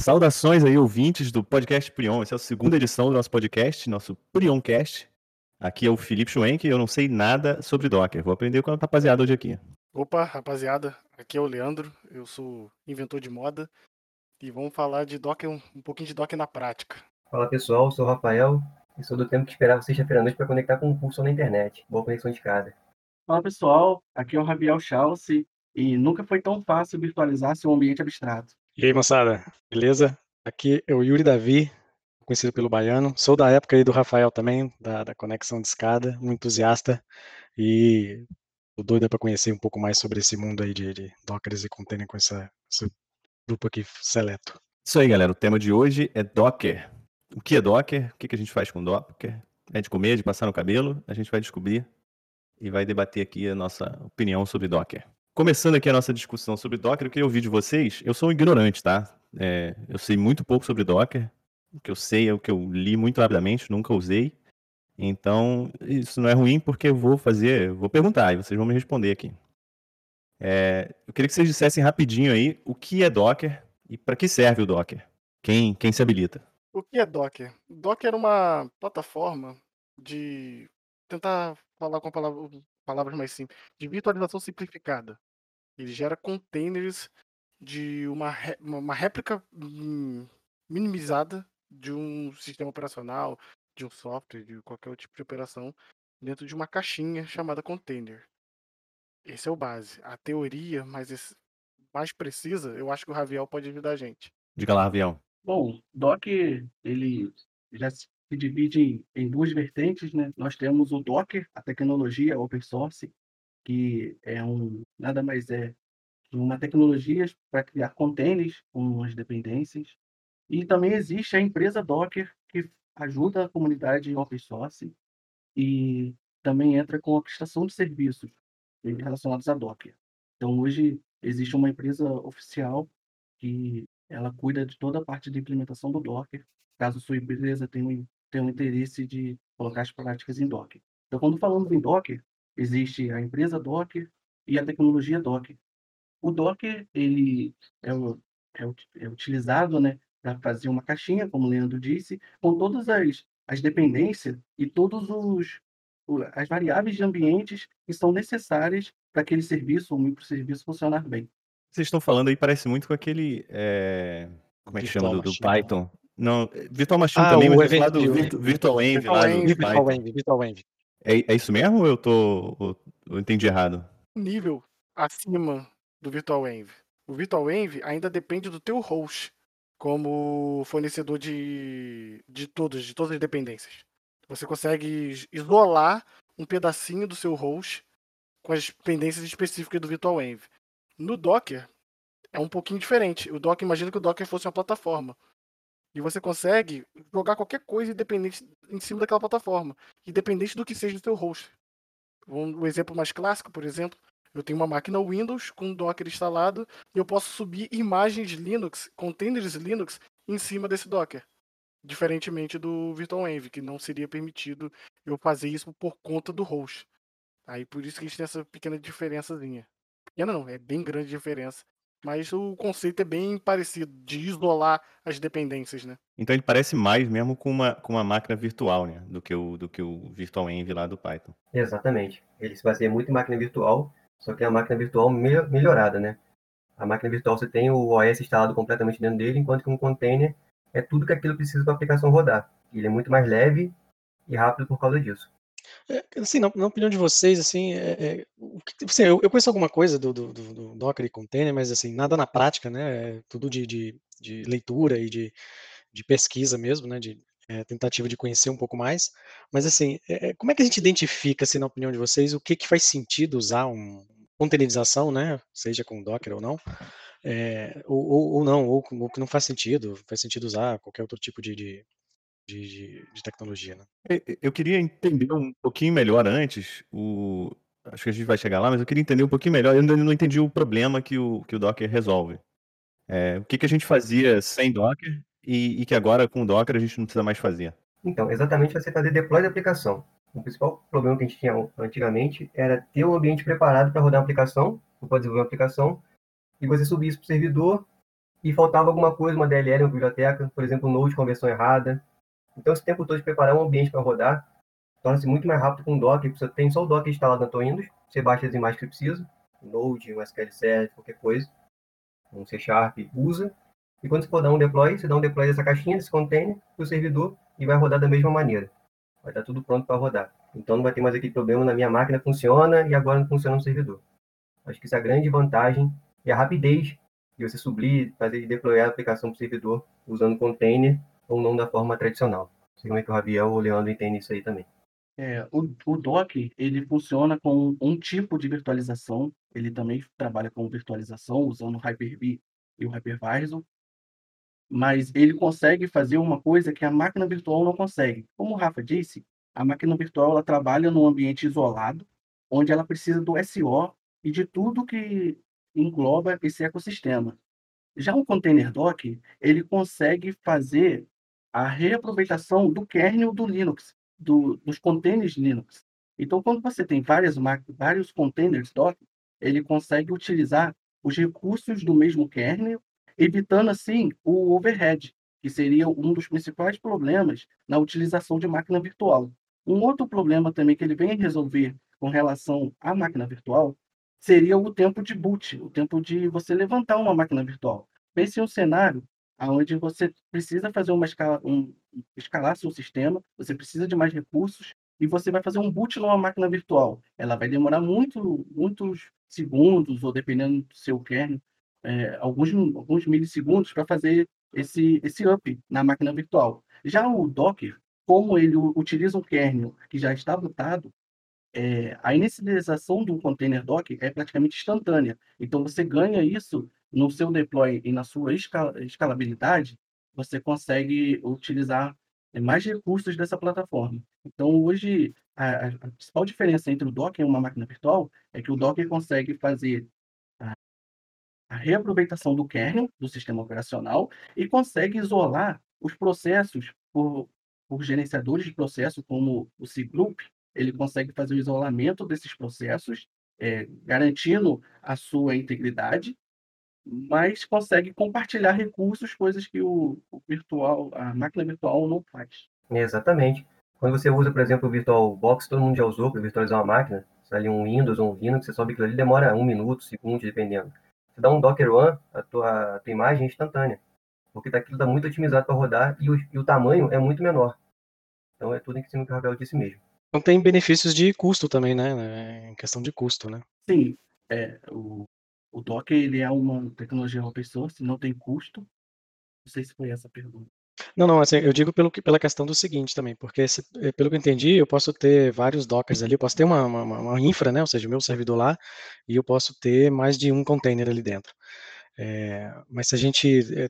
Saudações aí, ouvintes do podcast Prion. Essa é a segunda edição do nosso podcast, nosso Prioncast. Aqui é o Felipe Schwenk e eu não sei nada sobre Docker. Vou aprender com a rapaziada hoje aqui. Opa, rapaziada, aqui é o Leandro, eu sou inventor de moda e vamos falar de Docker, um, um pouquinho de Docker na prática. Fala pessoal, eu sou o Rafael e sou do tempo que esperava sexta-feira à noite para conectar com um curso na internet. Boa conexão de casa. Fala pessoal, aqui é o Rabiel Chelsea e nunca foi tão fácil virtualizar seu ambiente abstrato. E aí, moçada, beleza? Aqui é o Yuri Davi, conhecido pelo Baiano. Sou da época aí do Rafael também, da, da Conexão de Escada, um entusiasta. E tô doido para conhecer um pouco mais sobre esse mundo aí de, de Dockers e container com essa, esse grupo aqui seleto. Isso aí, galera. O tema de hoje é Docker. O que é Docker? O que, que a gente faz com Docker? É de comer, de passar no cabelo? A gente vai descobrir e vai debater aqui a nossa opinião sobre Docker. Começando aqui a nossa discussão sobre Docker, eu queria ouvir de vocês. Eu sou um ignorante, tá? É, eu sei muito pouco sobre Docker. O que eu sei é o que eu li muito rapidamente, nunca usei. Então, isso não é ruim porque eu vou fazer, vou perguntar e vocês vão me responder aqui. É, eu queria que vocês dissessem rapidinho aí o que é Docker e para que serve o Docker. Quem, quem se habilita? O que é Docker? Docker é uma plataforma de tentar falar com palavra, palavras mais simples, de virtualização simplificada. Ele gera containers de uma, uma réplica minimizada de um sistema operacional, de um software, de qualquer tipo de operação, dentro de uma caixinha chamada container. Esse é o base. A teoria mais, mais precisa, eu acho que o Raviel pode ajudar a gente. Diga lá, Raviel. Bom, Docker, ele já se divide em, duas vertentes, né? Nós temos o Docker, a tecnologia open source, que é um nada mais é que uma tecnologia para criar containers com as dependências. E também existe a empresa Docker, que ajuda a comunidade open source e também entra com a prestação de serviços relacionados a Docker. Então, hoje existe uma empresa oficial que ela cuida de toda a parte de implementação do Docker, caso sua empresa tenha tenha um interesse de colocar as práticas em Docker. Então, quando falamos em Docker, existe a empresa Docker e a tecnologia Docker. O Docker ele é, é, é utilizado né, para fazer uma caixinha, como o Leandro disse, com todas as, as dependências e todos os as variáveis de ambientes que são necessárias para aquele serviço ou microserviço funcionar bem. Vocês estão falando aí, parece muito com aquele. É... Como é que chama? Do, do, Python. Não, Virtual Machine ah, também, mas lá do Virtual, Virtual Env. Virtual, lá, Env, Virtual Env, Virtual Env. É, é isso mesmo ou eu, tô, ou eu entendi errado? Nível acima do Virtual Env. O Virtual Env ainda depende do teu host como fornecedor de, de todas, de todas as dependências. Você consegue isolar um pedacinho do seu host com as dependências específicas do Virtual Env. No Docker é um pouquinho diferente. O Docker, imagina que o Docker fosse uma plataforma. E você consegue jogar qualquer coisa independente em cima daquela plataforma, independente do que seja o seu host. Um, um exemplo mais clássico, por exemplo, eu tenho uma máquina Windows com Docker instalado e eu posso subir imagens Linux, containers Linux, em cima desse Docker. Diferentemente do VirtualEnv, que não seria permitido eu fazer isso por conta do host. Aí por isso que a gente tem essa pequena diferençazinha. Pequena não, é bem grande diferença. Mas o conceito é bem parecido, de isolar as dependências, né? Então ele parece mais mesmo com uma, com uma máquina virtual, né? Do que o, do que o VirtualEnv lá do Python. Exatamente. Ele se baseia muito em máquina virtual, só que é a máquina virtual melhorada, né? A máquina virtual você tem o OS instalado completamente dentro dele, enquanto que um container é tudo que aquilo precisa para a aplicação rodar. Ele é muito mais leve e rápido por causa disso. É, assim, na, na, opinião de vocês, assim, é, é, assim eu, eu, conheço alguma coisa do, do, do, Docker e container, mas assim, nada na prática, né? É tudo de, de, de leitura e de, de pesquisa mesmo, né? De é, tentativa de conhecer um pouco mais. Mas assim, é, como é que a gente identifica, assim, na opinião de vocês, o que, que faz sentido usar um containerização, né? Seja com Docker ou não, é, ou, ou, ou, não, ou, ou, que não faz sentido, faz sentido usar qualquer outro tipo de, de, de, de tecnologia, né? Eu queria entender um pouquinho melhor antes o, acho que a gente vai chegar lá, mas eu queria entender um pouquinho melhor. Eu ainda não entendi o problema que o, que o Docker resolve. É, o que, que a gente fazia sem Docker e, e, que agora com o Docker a gente não precisa mais fazer? Então, exatamente você fazer deploy da aplicação. O principal problema que a gente tinha antigamente era ter um ambiente preparado para rodar uma aplicação, para desenvolver uma aplicação, e você subir isso para o servidor e faltava alguma coisa, uma DLL, uma biblioteca, por exemplo, um Node com versão errada. Então, esse tempo todo de preparar um ambiente para rodar torna-se muito mais rápido com o Docker. Você tem só o Docker instalado na tua Windows, você baixa as imagens que precisa, Node, um SQL Server, qualquer coisa, um C Sharp, usa. E quando você for dar um deploy, você dá um deploy dessa caixinha, desse container, para o servidor e vai rodar da mesma maneira. Vai estar tudo pronto para rodar. Então não vai ter mais aquele problema na minha máquina funciona e agora não funciona no servidor. Acho que isso é a grande vantagem e a rapidez de você subir, fazer deployar a aplicação para o servidor usando container ou não da forma tradicional. Sei como é que o Rabiel ou o Leandro entendem isso aí também. É, o, o Docker, ele funciona com um tipo de virtualização, ele também trabalha com virtualização usando o Hyper-V e o Hypervisor, mas ele consegue fazer uma coisa que a máquina virtual não consegue. Como o Rafa disse, a máquina virtual ela trabalha num ambiente isolado, onde ela precisa do SO e de tudo que engloba esse ecossistema. Já o container Docker, ele consegue fazer a reaproveitação do kernel do Linux, do, dos containers Linux. Então, quando você tem várias vários containers Docker, ele consegue utilizar os recursos do mesmo kernel, evitando assim o overhead, que seria um dos principais problemas na utilização de máquina virtual. Um outro problema também que ele vem resolver com relação à máquina virtual seria o tempo de boot, o tempo de você levantar uma máquina virtual. Pense em um cenário onde você precisa fazer uma escala, um, escalar seu sistema, você precisa de mais recursos e você vai fazer um boot numa máquina virtual. Ela vai demorar muito, muitos segundos, ou dependendo do seu kernel, é, alguns, alguns milissegundos para fazer esse, esse up na máquina virtual. Já o Docker, como ele utiliza um kernel que já está bootado, é, a inicialização do container Docker é praticamente instantânea. Então, você ganha isso no seu deploy e na sua escalabilidade, você consegue utilizar é, mais recursos dessa plataforma. Então, hoje, a, a, principal diferença entre o Docker e uma máquina virtual é que o Docker consegue fazer a, a reaproveitação do kernel do sistema operacional e consegue isolar os processos por, por gerenciadores de processo, como o cgroup, ele consegue fazer o isolamento desses processos, é, garantindo a sua integridade mas consegue compartilhar recursos, coisas que o, o virtual, a máquina virtual não faz. Exatamente. Quando você usa, por exemplo, o VirtualBox, todo mundo já usou para virtualizar uma máquina, se ali um Windows ou um Linux, você sobe aquilo ali, demora um minuto, segundo, dependendo. Você dá um Docker One, a tua, a tua imagem é instantânea, porque aquilo está muito otimizado para rodar e o, e o, tamanho é muito menor. Então é tudo em cima do que o Rafael disse mesmo. Então tem benefícios de custo também, né? Em questão de custo, né? Sim. É, o, o Docker ele é uma tecnologia open source, não tem custo. Não sei se foi essa a pergunta. Não, não, assim, eu digo pelo, pela questão do seguinte também, porque se, eh, pelo que eu entendi, eu posso ter vários dockers ali, eu posso ter uma, uma, uma infra, né, ou seja, o meu servidor lá, e eu posso ter mais de um container ali dentro. É, mas se a gente é,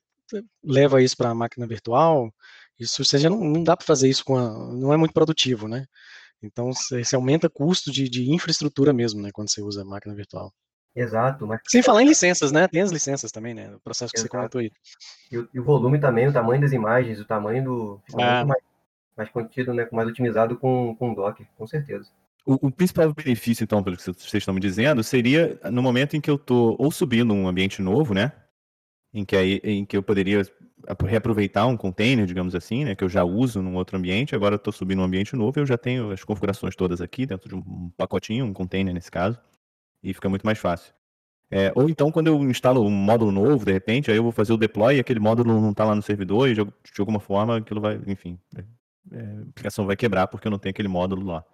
leva isso para a máquina virtual, isso seja, não, não dá para fazer isso com a, não é muito produtivo, né? Então você aumenta custo de, de infraestrutura mesmo, né, quando você usa a máquina virtual. Exato. Mas... Sem falar em licenças, né? Tem as licenças também, né? O processo que Exato. você comentou aí. E o, e o, volume também, o tamanho das imagens, o tamanho do. Ah. Mais, mais contido, né? Mais otimizado com, com o Docker, com certeza. O, o, principal benefício, então, pelo que vocês estão me dizendo, seria no momento em que eu estou ou subindo um ambiente novo, né? Em que, aí, em que eu poderia reaproveitar um container, digamos assim, né? Que eu já uso num outro ambiente, agora eu estou subindo um ambiente novo, eu já tenho as configurações todas aqui dentro de um pacotinho, um container nesse caso e fica muito mais fácil. É, ou então, quando eu instalo um módulo novo, de repente, aí eu vou fazer o deploy e aquele módulo não está lá no servidor e de, de, alguma forma aquilo vai, enfim, é, é, a aplicação vai quebrar porque eu não tenho aquele módulo lá.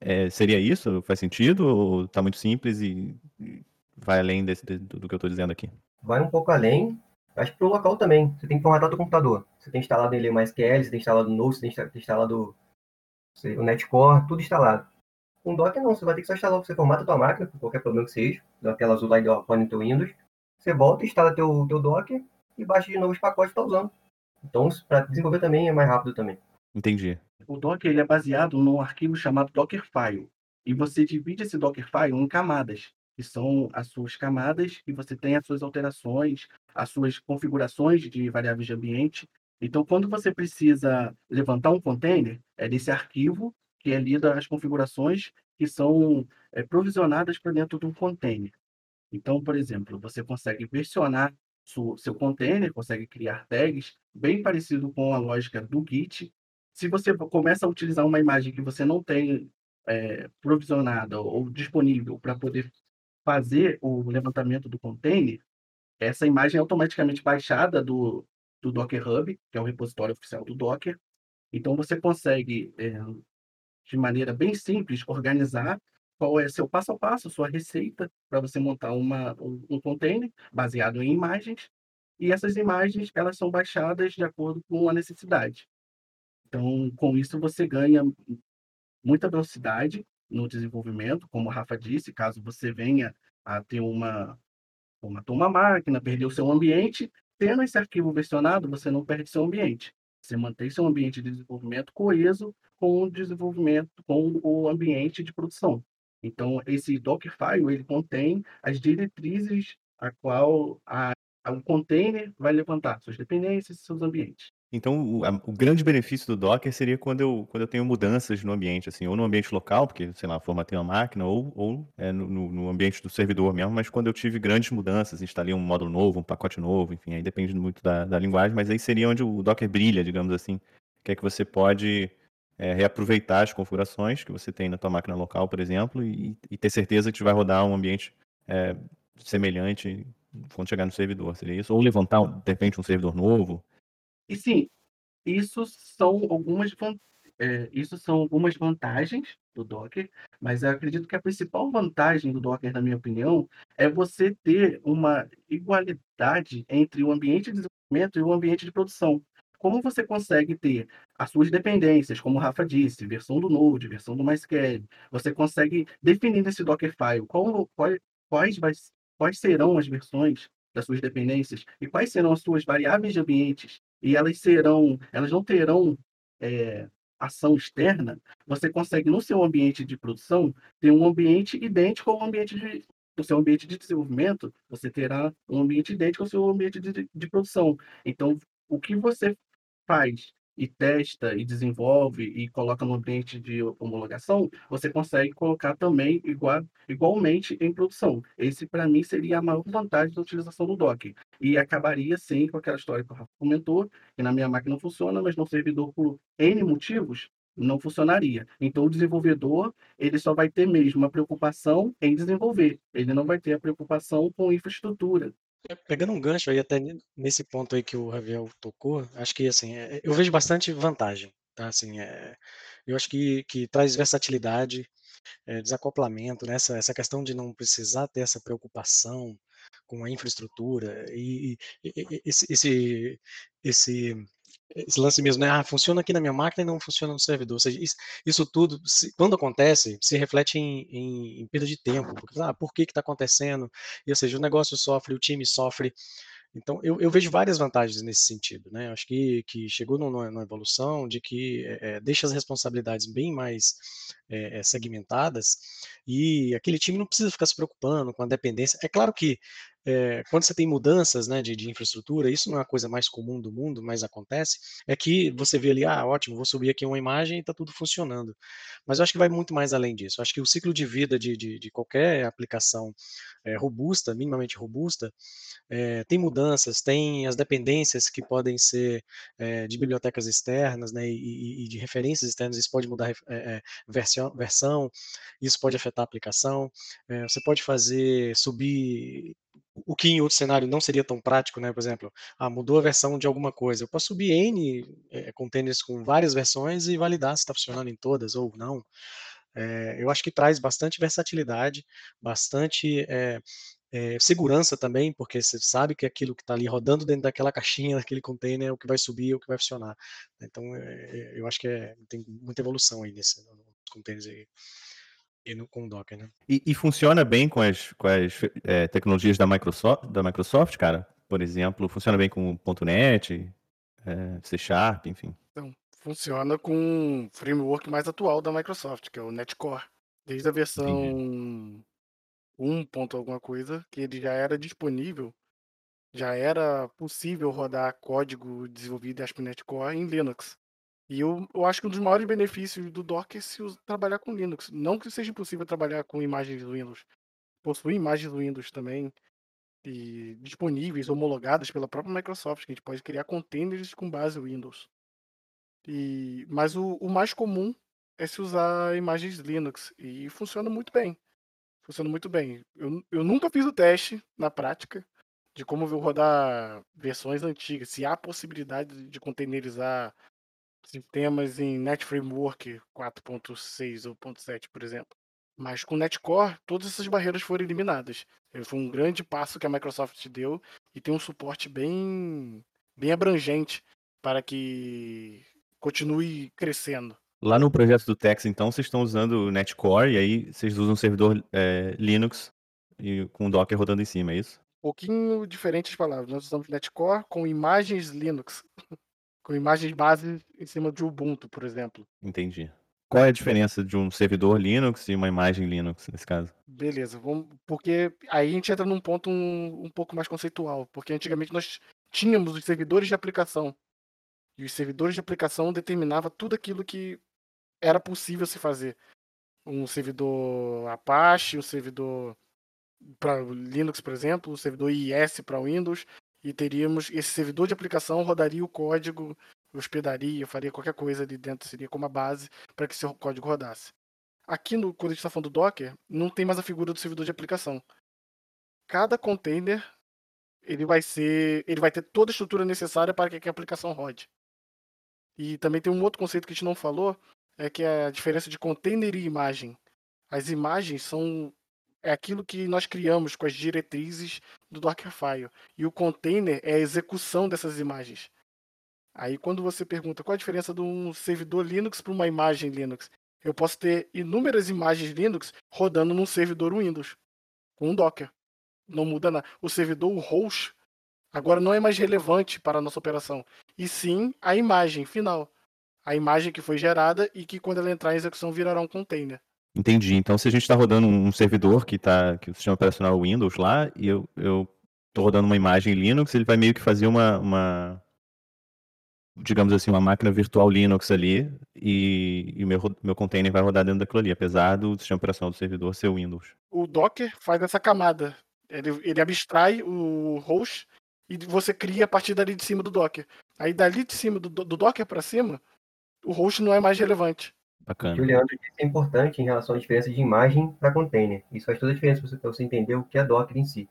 É, seria isso? Faz sentido? Ou está muito simples e, vai além desse, do, do, que eu estou dizendo aqui? Vai um pouco além. Que para o local também. Você tem que formatar o computador. Você tem instalado nele o MySQL, você tem instalado o Node, você tem instalado sei, o Netcore, tudo instalado. Com Docker não, você vai ter que só instalar, você formata a tua máquina, por qualquer problema que seja, daquela azul lá e põe no teu Windows, você volta, instala teu, teu Docker e baixa de novo os pacotes que está usando. Então, para desenvolver também é mais rápido também. Entendi. O Docker ele é baseado num arquivo chamado Dockerfile. E você divide esse Dockerfile em camadas, que são as suas camadas, e você tem as suas alterações, as suas configurações de variáveis de ambiente. Então, quando você precisa levantar um container, é desse arquivo que é lida as configurações que são é, provisionadas para dentro do container. Então, por exemplo, você consegue versionar su- seu container, consegue criar tags, bem parecido com a lógica do Git. Se você começa a utilizar uma imagem que você não tem é, provisionada ou disponível para poder fazer o levantamento do container, essa imagem é automaticamente baixada do, do Docker Hub, que é o repositório oficial do Docker. Então você consegue, é, de maneira bem simples, organizar qual é seu passo a passo, sua receita para você montar uma, um, container baseado em imagens. E essas imagens elas são baixadas de acordo com a necessidade. Então, com isso você ganha muita velocidade no desenvolvimento, como o Rafa disse, caso você venha a ter uma uma máquina, perdeu seu ambiente, tendo esse arquivo versionado, você não perde seu ambiente. Você mantém seu ambiente de desenvolvimento coeso com o desenvolvimento, com o ambiente de produção. Então, esse Dockerfile, ele contém as diretrizes a qual a, a, o container vai levantar, suas dependências seus ambientes. Então, o, a, o, grande benefício do Docker seria quando eu, quando eu tenho mudanças no ambiente, assim, ou no ambiente local, porque, sei lá, formatei uma máquina, ou, ou é, no, no, ambiente do servidor mesmo, mas quando eu tive grandes mudanças, instalei um módulo novo, um pacote novo, enfim, aí depende muito da, da linguagem, mas aí seria onde o Docker brilha, digamos assim, que é que você pode é, reaproveitar as configurações que você tem na tua máquina local, por exemplo, e, e ter certeza que vai rodar um ambiente é, semelhante quando chegar no servidor, seria isso? Ou levantar, de repente, um servidor novo, e sim, isso são algumas, é, isso são algumas vantagens do Docker, mas eu acredito que a principal vantagem do Docker, na minha opinião, é você ter uma igualdade entre o ambiente de desenvolvimento e o ambiente de produção. Como você consegue ter as suas dependências, como o Rafa disse, versão do Node, versão do MySQL, você consegue definir nesse Dockerfile qual, qual, quais, quais serão as versões das suas dependências e quais serão as suas variáveis de ambientes? E elas serão, elas não terão é, ação externa, você consegue no seu ambiente de produção ter um ambiente idêntico ao ambiente de no seu ambiente de desenvolvimento, você terá um ambiente idêntico ao seu ambiente de, de produção. Então, o que você faz e testa e desenvolve e coloca no ambiente de homologação, você consegue colocar também igual, igualmente em produção. Esse, para mim, seria a maior vantagem da utilização do Docker. E acabaria, sim, com aquela história que o Rafa comentou, que na minha máquina funciona, mas no servidor, por N motivos, não funcionaria. Então, o desenvolvedor, ele só vai ter mesmo uma preocupação em desenvolver. Ele não vai ter a preocupação com infraestrutura. É, pegando um gancho aí até nesse ponto aí que o Ravel tocou, acho que assim, é, eu vejo bastante vantagem, tá? Assim, é, eu acho que, que traz versatilidade, é, desacoplamento, né? essa, essa questão de não precisar ter essa preocupação com a infraestrutura e, e, e esse, esse, esse esse lance mesmo, né? Ah, funciona aqui na minha máquina e não funciona no servidor. Ou seja, isso, isso tudo, se, quando acontece, se reflete em, em, em, perda de tempo. Porque, ah, por que está acontecendo? E, ou seja, o negócio sofre, o time sofre. Então, eu, eu vejo várias vantagens nesse sentido. Né? Acho que, que chegou numa, evolução de que é, deixa as responsabilidades bem mais é, segmentadas e aquele time não precisa ficar se preocupando com a dependência. É claro que é, quando você tem mudanças né, de, de, infraestrutura, isso não é a coisa mais comum do mundo, mas acontece, é que você vê ali, ah, ótimo, vou subir aqui uma imagem e está tudo funcionando. Mas eu acho que vai muito mais além disso. Eu acho que o ciclo de vida de, de, de qualquer aplicação é, robusta, minimamente robusta, é, tem mudanças, tem as dependências que podem ser de bibliotecas externas né, e, e, de referências externas, isso pode mudar versão, versão, isso pode afetar a aplicação. você pode fazer subir o que em outro cenário não seria tão prático, né? Por exemplo, ah, mudou a versão de alguma coisa. Eu posso subir N é, containers com várias versões e validar se está funcionando em todas ou não. É, eu acho que traz bastante versatilidade, bastante é, é, segurança também, porque você sabe que aquilo que está ali rodando dentro daquela caixinha, daquele container, é o que vai subir, é o que vai funcionar. Então, eu acho que tem muita evolução aí nesse, containers aí. E no, com o Docker, né? E, e, funciona bem com as, com as é, tecnologias da Microsoft, da Microsoft, cara? Por exemplo, funciona bem com o .NET, é, C Sharp, enfim. Então, funciona com o framework mais atual da Microsoft, que é o Netcore. Desde a versão Entendi. 1. Ponto alguma coisa, que ele já era disponível, já era possível rodar código desenvolvido em ASP.NET Core em Linux. E eu, eu acho que um dos maiores benefícios do Docker é se trabalhar com Linux. Não que seja impossível trabalhar com imagens do Windows. Possui imagens do Windows também. e disponíveis, homologadas pela própria Microsoft, que a gente pode criar containers com base Windows. E, mas o, o mais comum é se usar imagens Linux e funciona muito bem. Funciona muito bem. Eu, eu nunca fiz o teste na prática de como eu rodar versões antigas, se há possibilidade de containerizar sistemas em Net Framework 4.6 ou 4.7, por exemplo. Mas com Netcore, todas essas barreiras foram eliminadas. Foi um grande passo que a Microsoft deu e tem um suporte bem, bem abrangente para que continue crescendo. Lá no projeto do Tex, então, vocês estão usando o Netcore e aí vocês usam um servidor é, Linux e com Docker rodando em cima, é isso? Um pouquinho diferente as palavras. Nós usamos Netcore com imagens Linux, com imagens base em cima de Ubuntu, por exemplo. Entendi. Qual é a diferença de um servidor Linux e uma imagem Linux, nesse caso? Beleza, vamos, porque aí a gente entra num ponto um, um pouco mais conceitual, porque antigamente nós tínhamos os servidores de aplicação, e os servidores de aplicação determinava tudo aquilo que era possível se fazer. Um servidor Apache, um servidor para Linux, por exemplo, um servidor IIS para Windows, e teríamos esse servidor de aplicação rodaria o código hospedaria, faria qualquer coisa ali dentro, seria como a base para que seu código rodasse. Aqui, no, quando a gente está falando do Docker, não tem mais a figura do servidor de aplicação. Cada container ele vai ser, ele vai ter toda a estrutura necessária para que a aplicação rode. E também tem um outro conceito que a gente não falou, é que é a diferença de container e imagem. As imagens são é aquilo que nós criamos com as diretrizes do Dockerfile. E o container é a execução dessas imagens. Aí quando você pergunta qual a diferença de um servidor Linux para uma imagem Linux, eu posso ter inúmeras imagens Linux rodando num servidor Windows com um Docker. Não muda nada. O servidor, o host, agora não é mais relevante para a nossa operação, e sim a imagem final. A imagem que foi gerada e que quando ela entrar em execução virará um container. Entendi. Então, se a gente está rodando um servidor que está que o sistema operacional Windows lá, e eu estou rodando uma imagem Linux, ele vai meio que fazer uma, uma digamos assim, uma máquina virtual Linux ali e, e o meu, meu container vai rodar dentro daquilo ali, apesar do sistema operacional do servidor ser Windows. O Docker faz essa camada. Ele, ele abstrai o host e você cria a partir dali de cima do Docker. Aí dali de cima, do, do Docker para cima, o host não é mais relevante. Bacana. O Leandro disse é importante em relação à diferença de imagem para container. Isso faz toda a diferença para você, entender o que é Docker em si.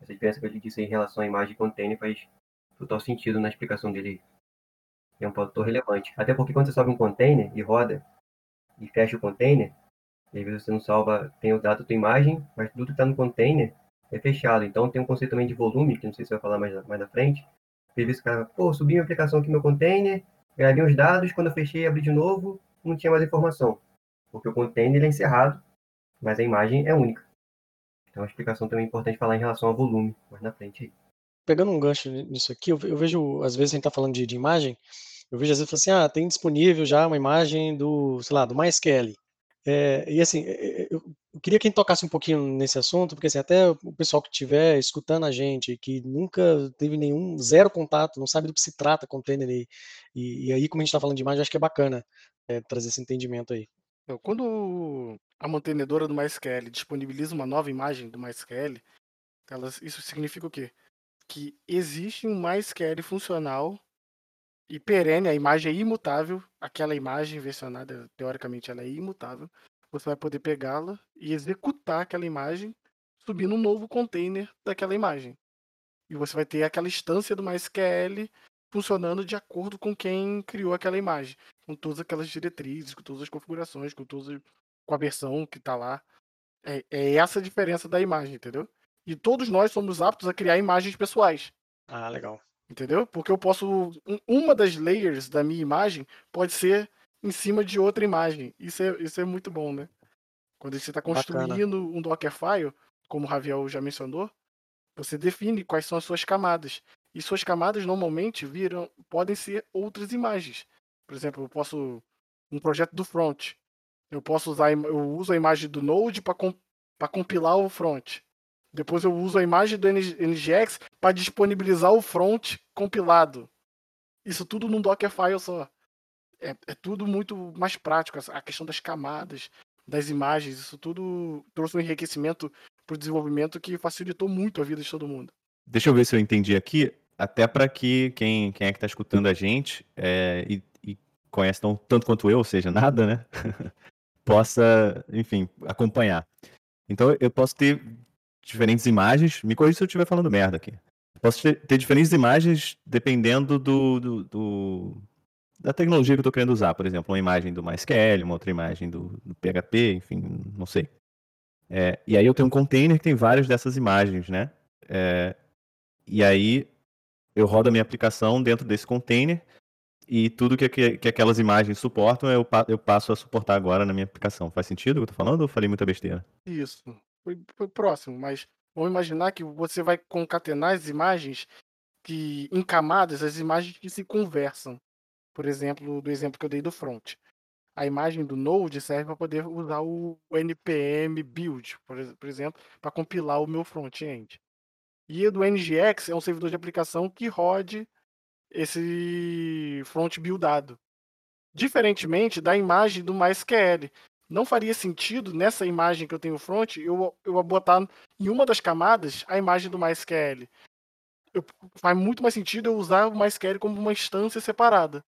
Essa diferença que ele disse em relação à imagem container faz total sentido na explicação dele é um fator relevante. Até porque quando você sobe um container e roda e fecha o container, às vezes você não salva, tem o dado da tua imagem, mas tudo que está no container é fechado. Então tem um conceito também de volume, que não sei se vai falar mais, mais na frente. Às vezes o cara, pô, subi minha aplicação aqui no meu container, gravei os dados, quando eu fechei abri de novo, não tinha mais informação. Porque o container é encerrado, mas a imagem é única. Então a explicação também é importante falar em relação ao volume, mais na frente aí pegando um gancho nisso aqui, eu, vejo, às vezes a gente está falando de, de, imagem, eu vejo às vezes assim, ah, tem disponível já uma imagem do, sei lá, do MySQL. É, e assim, é, é, eu, queria que a gente tocasse um pouquinho nesse assunto, porque assim, até o pessoal que estiver escutando a gente, que nunca teve nenhum, zero contato, não sabe do que se trata container, e, e aí, como a gente está falando de imagem, acho que é bacana é, trazer esse entendimento aí. Quando a mantenedora do MySQL disponibiliza uma nova imagem do MySQL, elas, isso significa o quê? que existe um MySQL funcional e perene, a imagem é imutável, aquela imagem versionada, teoricamente ela é imutável, você vai poder pegá-la e executar aquela imagem subindo um novo container daquela imagem. E você vai ter aquela instância do MySQL funcionando de acordo com quem criou aquela imagem, com todas aquelas diretrizes, com todas as configurações, com todas com a versão que está lá. É, é essa a diferença da imagem, entendeu? E todos nós somos aptos a criar imagens pessoais. Ah, legal. Entendeu? Porque eu posso. Uma das layers da minha imagem pode ser em cima de outra imagem. Isso é, isso é muito bom, né? Quando você está construindo Bacana. um Dockerfile, como o Raviel já mencionou, você define quais são as suas camadas. E suas camadas normalmente viram, podem ser outras imagens. Por exemplo, eu posso. Um projeto do front. Eu posso usar. Eu uso a imagem do Node para compilar o front. Depois eu uso a imagem do NGX para disponibilizar o front compilado. Isso tudo num Dockerfile só. É, é, tudo muito mais prático. A questão das camadas, das imagens, isso tudo trouxe um enriquecimento para o desenvolvimento que facilitou muito a vida de todo mundo. Deixa eu ver se eu entendi aqui, até para que quem, quem é que está escutando a gente é, e, e, conhece tão, tanto quanto eu, ou seja, nada, né? possa, enfim, acompanhar. Então eu posso ter diferentes imagens, me corrija se eu estiver falando merda aqui. Posso ter, ter diferentes imagens dependendo do, do, do, da tecnologia que eu estou querendo usar. Por exemplo, uma imagem do MySQL, uma outra imagem do, do PHP, enfim, não sei. É, e aí eu tenho um container que tem várias dessas imagens, né? É, e aí eu rodo a minha aplicação dentro desse container e tudo que, que, que aquelas imagens suportam eu, eu, passo a suportar agora na minha aplicação. Faz sentido o que eu tô falando ou falei muita besteira? Isso. Foi, foi próximo, mas vamos imaginar que você vai concatenar as imagens que em camadas, as imagens que se conversam. Por exemplo, do exemplo que eu dei do front. A imagem do Node serve para poder usar o npm build, por, exemplo, para compilar o meu front-end. E o do NGX é um servidor de aplicação que rode esse front buildado. Diferentemente da imagem do MySQL. Não faria sentido nessa imagem que eu tenho front eu, eu botar em uma das camadas a imagem do MySQL. Eu, faz muito mais sentido eu usar o MySQL como uma instância separada.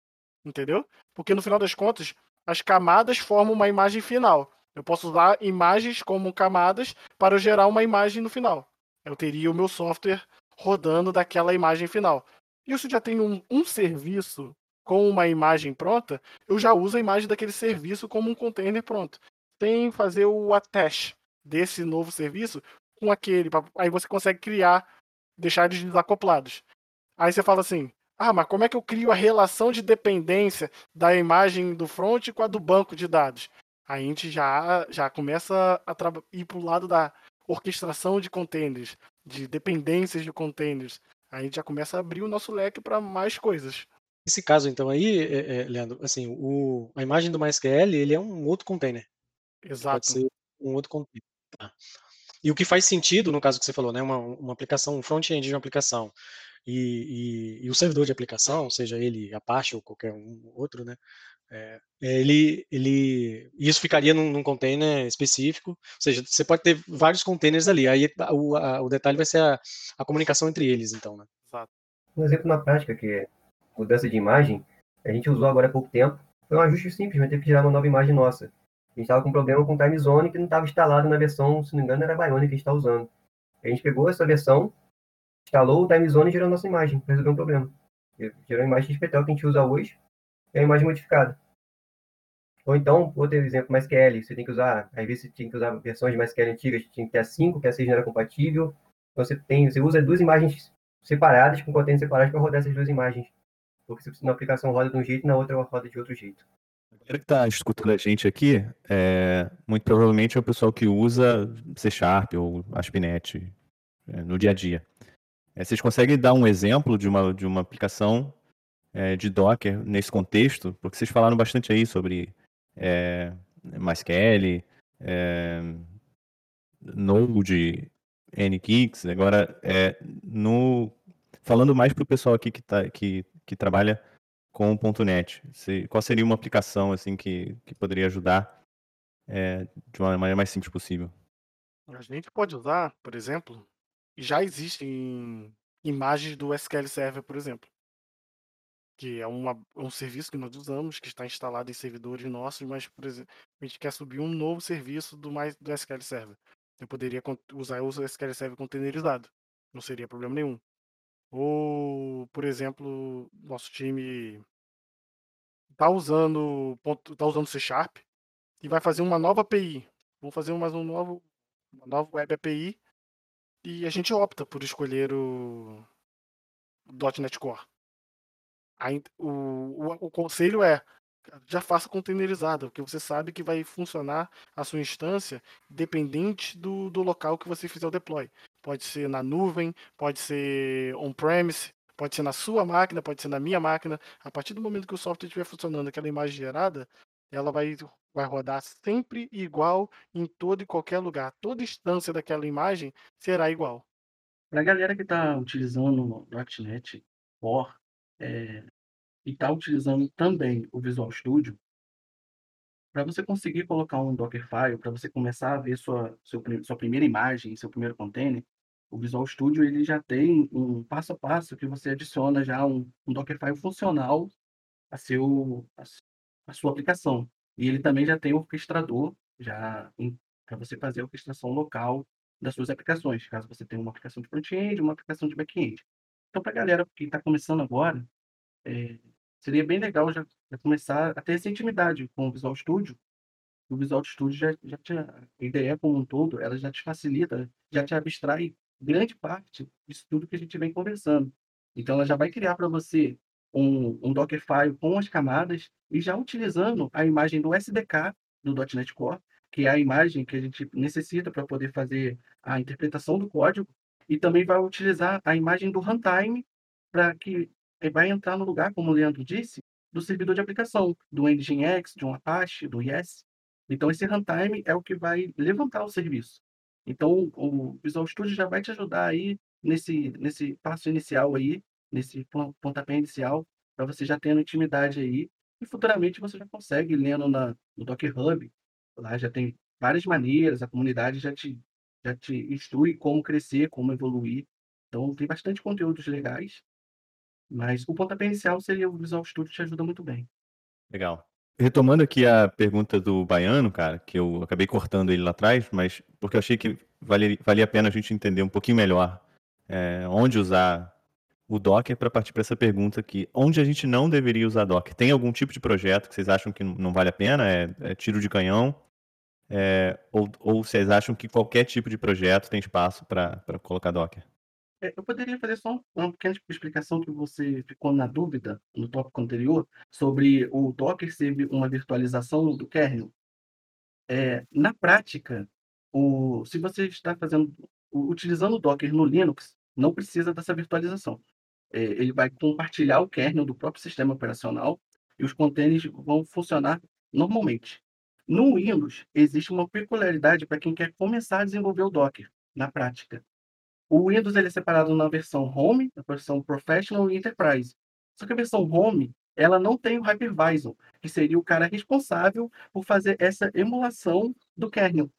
Entendeu? Porque no final das contas, as camadas formam uma imagem final. Eu posso usar imagens como camadas para gerar uma imagem no final. Eu teria o meu software rodando daquela imagem final. E se já tenho um, um serviço com uma imagem pronta, eu já uso a imagem daquele serviço como um container pronto. Sem fazer o attach desse novo serviço com aquele. Aí você consegue criar, deixar eles desacoplados. Aí você fala assim: ah, mas como é que eu crio a relação de dependência da imagem do front com a do banco de dados? Aí a gente já, já começa a ir para o lado da orquestração de containers, de dependências de containers. A gente já começa a abrir o nosso leque para mais coisas. Nesse caso, então, aí, é, é, Leandro, assim, o, a imagem do MySQL, ele é um outro container. Exato. Pode ser um outro container. Tá. E o que faz sentido, no caso que você falou, né, uma, uma aplicação, um front-end de uma aplicação, e, e, e, o servidor de aplicação, seja ele Apache ou qualquer um outro, né, é, ele, ele, isso ficaria num, num, container específico, ou seja, você pode ter vários containers ali, aí o, a, o detalhe vai ser a, a, comunicação entre eles, então, né. Um exemplo na prática que é mudança de imagem, a gente usou agora há pouco tempo, foi um ajuste simples, mas teve que gerar uma nova imagem nossa. A gente estava com um problema com o time zone que não estava instalado na versão, se não me engano, era a Bionic que a gente está usando. A gente pegou essa versão, instalou o time zone e gerou a nossa imagem, para resolver um problema. Gerou a imagem XPTO que a gente usa hoje, e a imagem modificada. Ou então, outro exemplo, MySQL, você tem que usar, às vezes você tem que usar versões de MySQL antigas, tinha que ter a 5, que a 6 não era compatível. Então você tem, você usa duas imagens separadas, com containers separados para rodar essas duas imagens. Porque na aplicação roda de um jeito na outra roda de outro jeito. A galera que está escutando a gente aqui, é, muito provavelmente é o pessoal que usa C Sharp ou ASP.NET é, no dia a dia. É, vocês conseguem dar um exemplo de uma, de uma aplicação é, de Docker nesse contexto? Porque vocês falaram bastante aí sobre é, MySQL, é, Node, NKix. Agora, é, no, falando mais para o pessoal aqui que, tá, que, que trabalha com o .NET, se, qual seria uma aplicação assim que, que poderia ajudar é, de uma maneira mais simples possível? A gente pode usar, por exemplo, já existem imagens do SQL Server, por exemplo que é uma, um serviço que nós usamos, que está instalado em servidores nossos, mas, por exemplo, a gente quer subir um novo serviço do, mais, do SQL Server. Eu poderia usar o SQL Server containerizado, não seria problema nenhum. Ou, por exemplo, nosso time está usando tá usando C Sharp e vai fazer uma nova API. Vamos fazer mais um novo, uma nova web API e a gente opta por escolher o .NET Core o, o, o conselho é já faça containerizado, porque você sabe que vai funcionar a sua instância dependente do, do local que você fizer o deploy. Pode ser na nuvem, pode ser on-premise, pode ser na sua máquina, pode ser na minha máquina. A partir do momento que o software estiver funcionando, aquela imagem gerada, ela vai, vai rodar sempre igual em todo e qualquer lugar. Toda instância daquela imagem será igual. Para a galera que está utilizando o .NET Core, é, e está utilizando também o Visual Studio, para você conseguir colocar um Dockerfile, para você começar a ver sua, seu, sua primeira imagem, seu primeiro container, o Visual Studio ele já tem um passo a passo que você adiciona já um, um Dockerfile funcional a, seu, a, a sua aplicação. E ele também já tem o orquestrador já para você fazer a orquestração local das suas aplicações, caso você tenha uma aplicação de front-end, uma aplicação de back-end. Então, para a galera que está começando agora, é, seria bem legal já, já, começar a ter essa intimidade com o Visual Studio. O Visual Studio já, já te, a ideia como um todo, ela já te facilita, já te abstrai grande parte disso tudo que a gente vem conversando. Então, ela já vai criar para você um, um Dockerfile com as camadas e já utilizando a imagem do SDK do .NET Core, que é a imagem que a gente necessita para poder fazer a interpretação do código, e também vai utilizar a imagem do runtime para que vai entrar no lugar, como o Leandro disse, do servidor de aplicação, do Nginx, de um Apache, do Yes. Então, esse runtime é o que vai levantar o serviço. Então, o Visual Studio já vai te ajudar aí nesse, nesse passo inicial aí, nesse pontapé inicial, para você já tendo intimidade aí. E futuramente você já consegue, lendo na, no Docker Hub, lá já tem várias maneiras, a comunidade já te, já te instrui como crescer, como evoluir. Então, tem bastante conteúdos legais. Mas o pontapé inicial seria o Visual Studio, te ajuda muito bem. Legal. Retomando aqui a pergunta do Baiano, cara, que eu acabei cortando ele lá atrás, mas porque eu achei que valia, valia a pena a gente entender um pouquinho melhor é, onde usar o Docker para partir para essa pergunta aqui. Onde a gente não deveria usar Docker? Tem algum tipo de projeto que vocês acham que não vale a pena? É, é tiro de canhão? É, ou, ou vocês acham que qualquer tipo de projeto tem espaço para colocar Docker? É, eu poderia fazer só uma pequena explicação que você ficou na dúvida no tópico anterior sobre o Docker ser uma virtualização do kernel. É, na prática, o, se você está fazendo utilizando o Docker no Linux, não precisa dessa virtualização. É, ele vai compartilhar o kernel do próprio sistema operacional e os containers vão funcionar normalmente. No Windows, existe uma peculiaridade para quem quer começar a desenvolver o Docker na prática. O Windows ele é separado na versão Home, na versão Professional e Enterprise. Só que a versão Home, ela não tem o hypervisor, que seria o cara responsável por fazer essa emulação do kernel.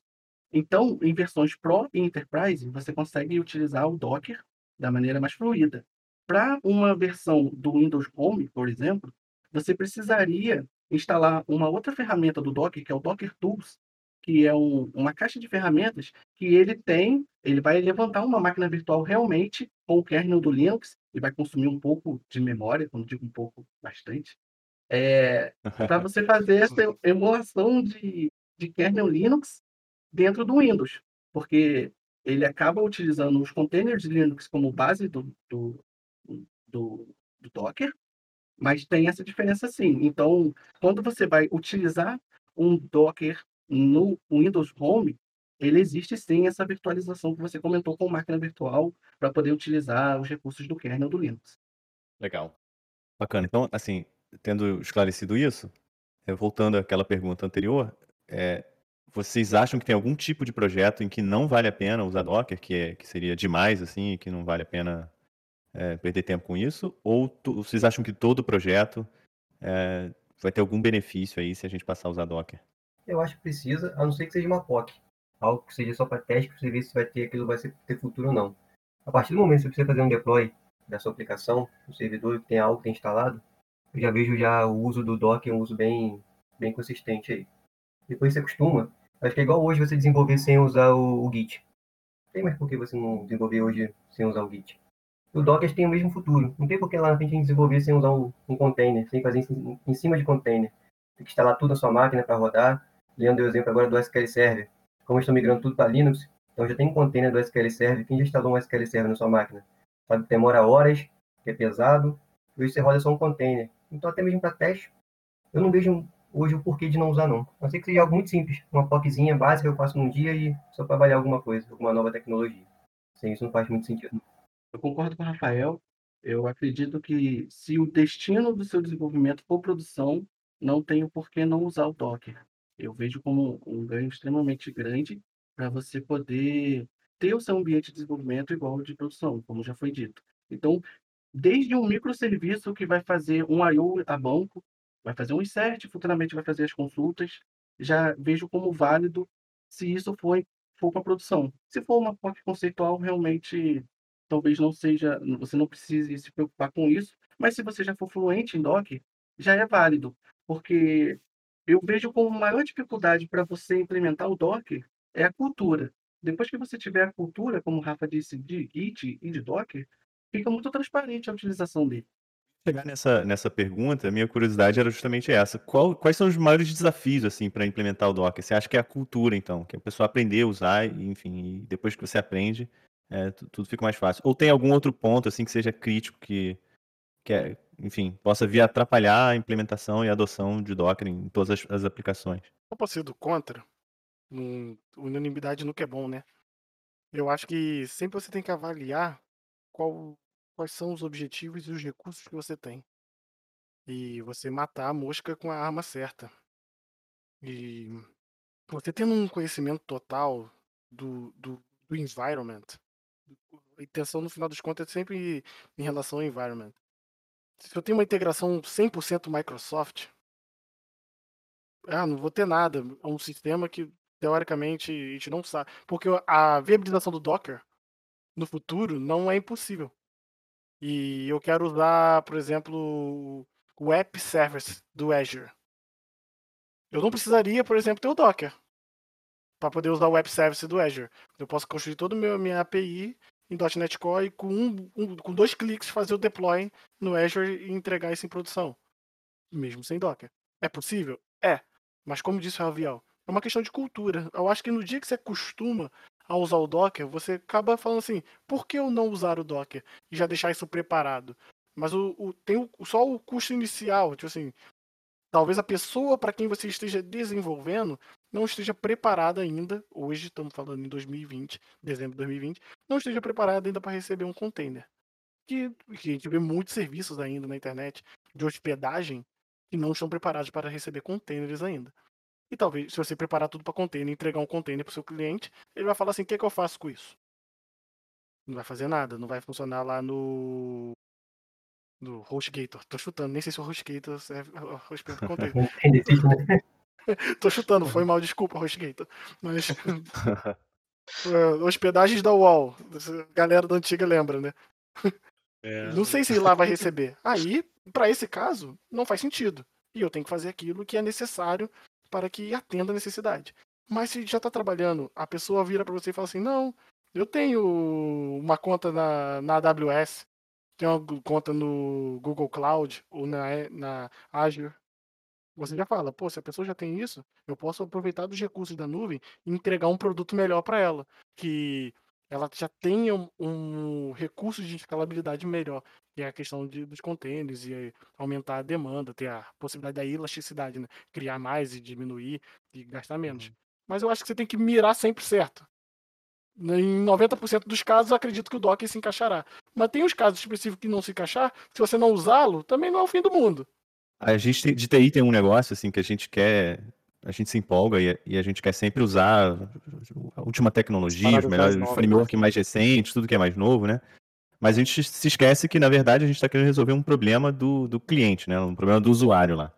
Então, em versões Pro e Enterprise, você consegue utilizar o Docker da maneira mais fluida. Para uma versão do Windows Home, por exemplo, você precisaria instalar uma outra ferramenta do Docker, que é o Docker Tools, que é um, uma caixa de ferramentas que ele tem, ele vai levantar uma máquina virtual realmente com o kernel do Linux e vai consumir um pouco de memória, quando digo um pouco, bastante, é, para você fazer essa emulação de, de kernel Linux dentro do Windows, porque ele acaba utilizando os containers de Linux como base do, do, do, do Docker, mas tem essa diferença sim. Então, quando você vai utilizar um Docker no Windows Home, ele existe sim essa virtualização que você comentou com máquina virtual para poder utilizar os recursos do kernel do Linux. Legal. Bacana. Então, assim, tendo esclarecido isso, é, voltando àquela pergunta anterior, é, vocês acham que tem algum tipo de projeto em que não vale a pena usar Docker, que, é, que seria demais, assim, que não vale a pena é, perder tempo com isso? Ou tu, vocês acham que todo projeto é, vai ter algum benefício aí se a gente passar a usar Docker? Eu acho que precisa, a não ser que seja uma POC. Algo que seja só para teste, para você ver se vai ter aquilo vai ter futuro ou não. A partir do momento que você fazer um deploy da sua aplicação, o servidor tem algo que tem instalado, eu já vejo já o uso do Docker, um uso bem, bem consistente aí. Depois você acostuma. Acho que é igual hoje você desenvolver sem usar o, o Git. Tem mais por que você não desenvolver hoje sem usar o Git. O Docker tem o mesmo futuro. Não tem por que lá na frente a gente desenvolver sem usar um, container, sem fazer em, cima de container. Tem que instalar tudo na sua máquina para rodar Leandro deu o exemplo agora do SQL Server. Como estão migrando tudo para Linux, então já tem um container do SQL Server. Quem já instalou um SQL Server na sua máquina? Sabe que demora horas, que é pesado, hoje você roda só um container. Então, até mesmo para teste, eu não vejo hoje o porquê de não usar, não. A não ser que seja algo muito simples, uma POCzinha básica eu faço num dia e só para avaliar alguma coisa, alguma nova tecnologia. Sem isso não faz muito sentido. Eu concordo com o Rafael. Eu acredito que se o destino do seu desenvolvimento for produção, não tem o porquê não usar o Docker eu vejo como um ganho extremamente grande para você poder ter o seu ambiente de desenvolvimento igual de produção, como já foi dito. Então, desde um microserviço que vai fazer um I/O a banco, vai fazer um insert, futuramente vai fazer as consultas, já vejo como válido se isso for, for para produção. Se for uma POC conceitual, realmente talvez não seja, você não precise se preocupar com isso, mas se você já for fluente em Docker, já é válido, porque eu vejo como maior dificuldade para você implementar o Docker é a cultura. Depois que você tiver a cultura, como o Rafa disse, de Git e de Docker, fica muito transparente a utilização dele. Chegar nessa, nessa pergunta, a minha curiosidade era justamente essa. Qual, quais são os maiores desafios assim para implementar o Docker? Você acha que é a cultura, então, que a pessoa aprender a usar, enfim, e depois que você aprende, é, tudo fica mais fácil. Ou tem algum outro ponto assim que seja crítico que, que é, enfim, possa vir a atrapalhar a implementação e a adoção de Docker em todas as, as aplicações? Eu posso ser do contra. unanimidade nunca é bom, né? Eu acho que sempre você tem que avaliar qual, quais são os objetivos e os recursos que você tem. E você matar a mosca com a arma certa. E você tendo um conhecimento total do, do, do environment, intenção no final dos contas é sempre em relação ao environment. Se eu tenho uma integração 100% Microsoft, ah, não vou ter nada. É um sistema que, teoricamente, a gente não sabe. Porque a viabilização do Docker no futuro não é impossível. E eu quero usar, por exemplo, o App Service do Azure. Eu não precisaria, por exemplo, ter o Docker para poder usar o Web Service do Azure. Eu posso construir toda a minha API em .NET Core e com, um, um, com dois cliques fazer o deploy no Azure e entregar isso em produção. Mesmo sem Docker. É possível? É. Mas como disse o Raviel, é uma questão de cultura. Eu acho que no dia que você acostuma a usar o Docker, você acaba falando assim, por que eu não usar o Docker e já deixar isso preparado? Mas o, o tem o, só o custo inicial, tipo assim, talvez a pessoa para quem você esteja desenvolvendo não esteja preparada ainda, hoje estamos falando em 2020, dezembro de 2020, não esteja preparada ainda para receber um container. Que, que a gente vê muitos serviços ainda na internet de hospedagem que não estão preparados para receber containers ainda. E talvez, se você preparar tudo para container entregar um container para o seu cliente, ele vai falar assim: o que, é que eu faço com isso? Não vai fazer nada, não vai funcionar lá no do HostGator. Tô chutando, nem sei se o HostGator serve respeito ao container. Tô chutando, foi mal, desculpa, HostGator. Mas. uh, hospedagens da UOL. Galera da antiga lembra, né? É. Não sei se lá vai receber. Aí, para esse caso, não faz sentido. E eu tenho que fazer aquilo que é necessário para que atenda a necessidade. Mas se já está trabalhando, a pessoa vira para você e fala assim: não, eu tenho uma conta na, na AWS, tenho uma conta no Google Cloud ou na, na Azure. Você já fala, pô, se a pessoa já tem isso, eu posso aproveitar dos recursos da nuvem e entregar um produto melhor para ela, que ela já tenha um, um, recurso de escalabilidade melhor, que é a questão de, dos containers e aumentar a demanda, ter a possibilidade da elasticidade, né? criar mais e diminuir e gastar menos. Uhum. Mas eu acho que você tem que mirar sempre certo. Em 90% dos casos, acredito que o Docker se encaixará. Mas tem os casos específicos que não se encaixar, se você não usá-lo, também não é o fim do mundo. A gente de TI tem um negócio assim que a gente quer, a gente se empolga e, e a gente quer sempre usar a última tecnologia, os melhores framework mais recentes, tudo que é mais novo, né? Mas a gente se esquece que, na verdade, a gente está querendo resolver um problema do, do cliente, né? Um problema do usuário lá.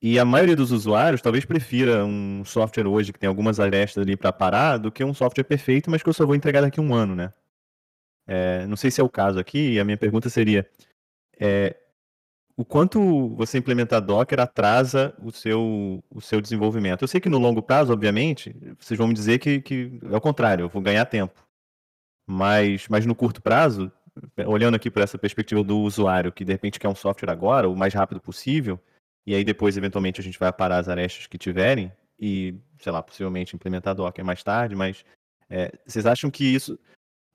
E a maioria dos usuários talvez prefira um software hoje que tem algumas arestas ali para parar do que um software perfeito, mas que eu só vou entregar daqui a um ano, né? É, não sei se é o caso aqui, e a minha pergunta seria: é, o quanto você implementar Docker atrasa o seu, o seu desenvolvimento? Eu sei que no longo prazo, obviamente, vocês vão me dizer que, que é o contrário, eu vou ganhar tempo. Mas, mas no curto prazo, olhando aqui por essa perspectiva do usuário, que de repente quer um software agora, o mais rápido possível, e aí depois, eventualmente, a gente vai parar as arestas que tiverem e, sei lá, possivelmente implementar Docker mais tarde, mas é, vocês acham que isso,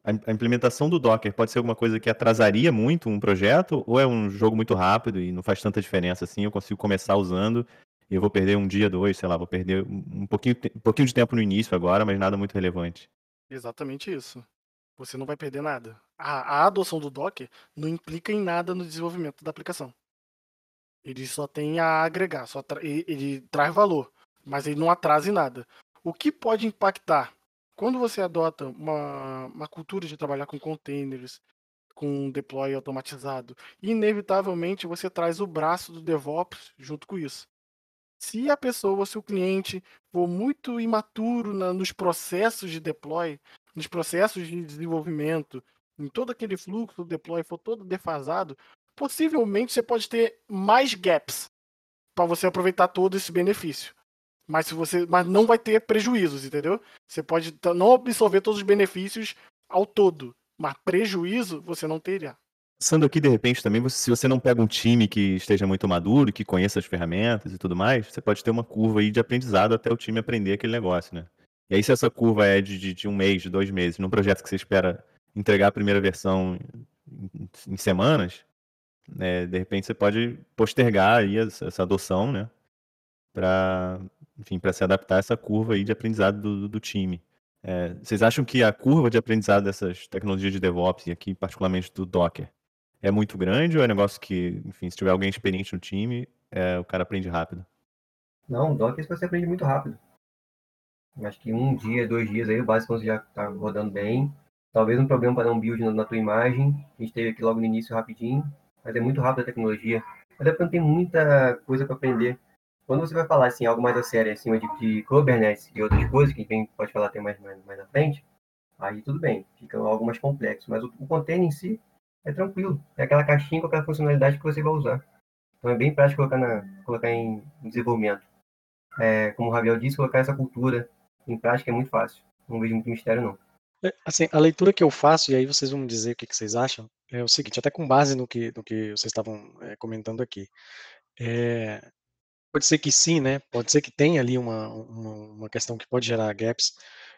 a implementação do Docker pode ser alguma coisa que atrasaria muito um projeto ou é um jogo muito rápido e não faz tanta diferença assim? Eu consigo começar usando e eu vou perder um dia, dois, sei lá, vou perder um pouquinho, um pouquinho de tempo no início agora, mas nada muito relevante. Exatamente isso. Você não vai perder nada. A, a adoção do Docker não implica em nada no desenvolvimento da aplicação. Ele só tem a agregar, só tra ele traz valor, mas ele não atrasa em nada. O que pode impactar? Quando você adota uma, uma cultura de trabalhar com containers, com deploy automatizado, inevitavelmente você traz o braço do DevOps junto com isso. Se a pessoa, se o cliente for muito imaturo na, nos processos de deploy, nos processos de desenvolvimento, em todo aquele fluxo do deploy for todo defasado, possivelmente você pode ter mais gaps para você aproveitar todo esse benefício. Mas se você, mas não vai ter prejuízos, entendeu? Você pode não absorver todos os benefícios ao todo, mas prejuízo você não teria. Pensando aqui, de repente, também, se você não pega um time que esteja muito maduro, que conheça as ferramentas e tudo mais, você pode ter uma curva aí de aprendizado até o time aprender aquele negócio, né? E aí, se essa curva é de, de, de um mês, de dois meses, num projeto que você espera entregar a primeira versão em, em semanas, né, de repente você pode postergar aí essa, adoção, né? Para, enfim, para se adaptar a essa curva aí de aprendizado do, do time. É, vocês acham que a curva de aprendizado dessas tecnologias de DevOps, e aqui particularmente do Docker, é muito grande ou é um negócio que, enfim, se tiver alguém experiente no time, é, o cara aprende rápido? Não, Docker você aprende muito rápido. Acho que um dia, dois dias aí, o básico já está rodando bem. Talvez um problema para dar um build na, na tua imagem. A gente teve aqui logo no início rapidinho, mas é muito rápido a tecnologia. Até porque não tem muita coisa para aprender. Quando você vai falar assim, algo mais a sério, acima de, de Kubernetes e outras coisas, que quem pode falar até mais, mais, mais na frente, aí tudo bem, fica algo mais complexo. Mas o, o container em si é tranquilo. É aquela caixinha com aquela funcionalidade que você vai usar. Então é bem prático colocar, na, colocar em desenvolvimento. É, como o Ravel disse, colocar essa cultura em prática é muito fácil. Não vejo muito mistério, não. É, assim, a leitura que eu faço, e aí vocês vão me dizer o que, que vocês acham, é o seguinte, até com base no que, no que vocês estavam é, comentando aqui. É, Pode ser que sim, né? Pode ser que tenha ali uma, uma, uma questão que pode gerar gaps,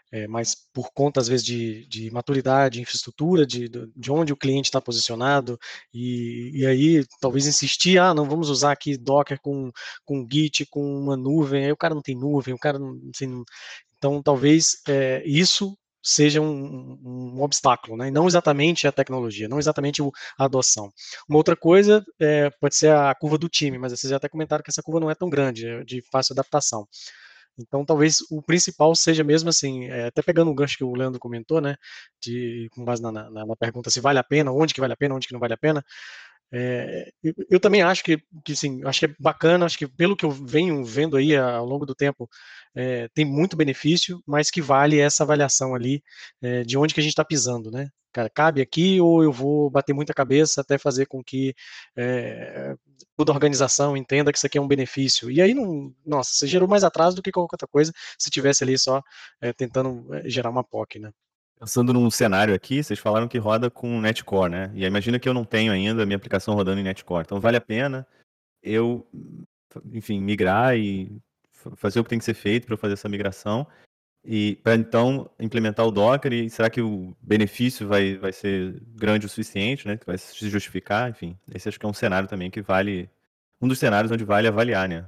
é, mas por conta, às vezes, de, de maturidade, infraestrutura, de, de onde o cliente está posicionado, e, e aí talvez insistir, ah, não vamos usar aqui Docker com, com Git, com uma nuvem, aí o cara não tem nuvem, o cara não. Assim, então, talvez é, isso seja um, um, obstáculo, né? Não exatamente a tecnologia, não exatamente a adoção. Uma outra coisa é, pode ser a curva do time, mas vocês já até comentaram que essa curva não é tão grande, é de fácil adaptação. Então, talvez o principal seja mesmo assim, é, até pegando o gancho que o Leandro comentou, né, de, com base na, na, na, pergunta se vale a pena, onde que vale a pena, onde que não vale a pena, é, eu, eu, também acho que, que sim, acho que é bacana, acho que pelo que eu venho vendo aí ao longo do tempo, é, tem muito benefício, mas que vale essa avaliação ali é, de onde que a gente está pisando, né? Cara, cabe aqui ou eu vou bater muita cabeça até fazer com que é, toda a organização entenda que isso aqui é um benefício. E aí, não, nossa, você gerou mais atraso do que qualquer outra coisa se tivesse ali só é, tentando é, gerar uma POC, né? Pensando num cenário aqui, vocês falaram que roda com Netcore, né? E imagina que eu não tenho ainda a minha aplicação rodando em Netcore. Então vale a pena eu, enfim, migrar e fazer o que tem que ser feito para fazer essa migração. E para então implementar o Docker, e será que o benefício vai, vai ser grande o suficiente, né? Que vai se justificar, enfim. Esse acho que é um cenário também que vale. Um dos cenários onde vale avaliar, né?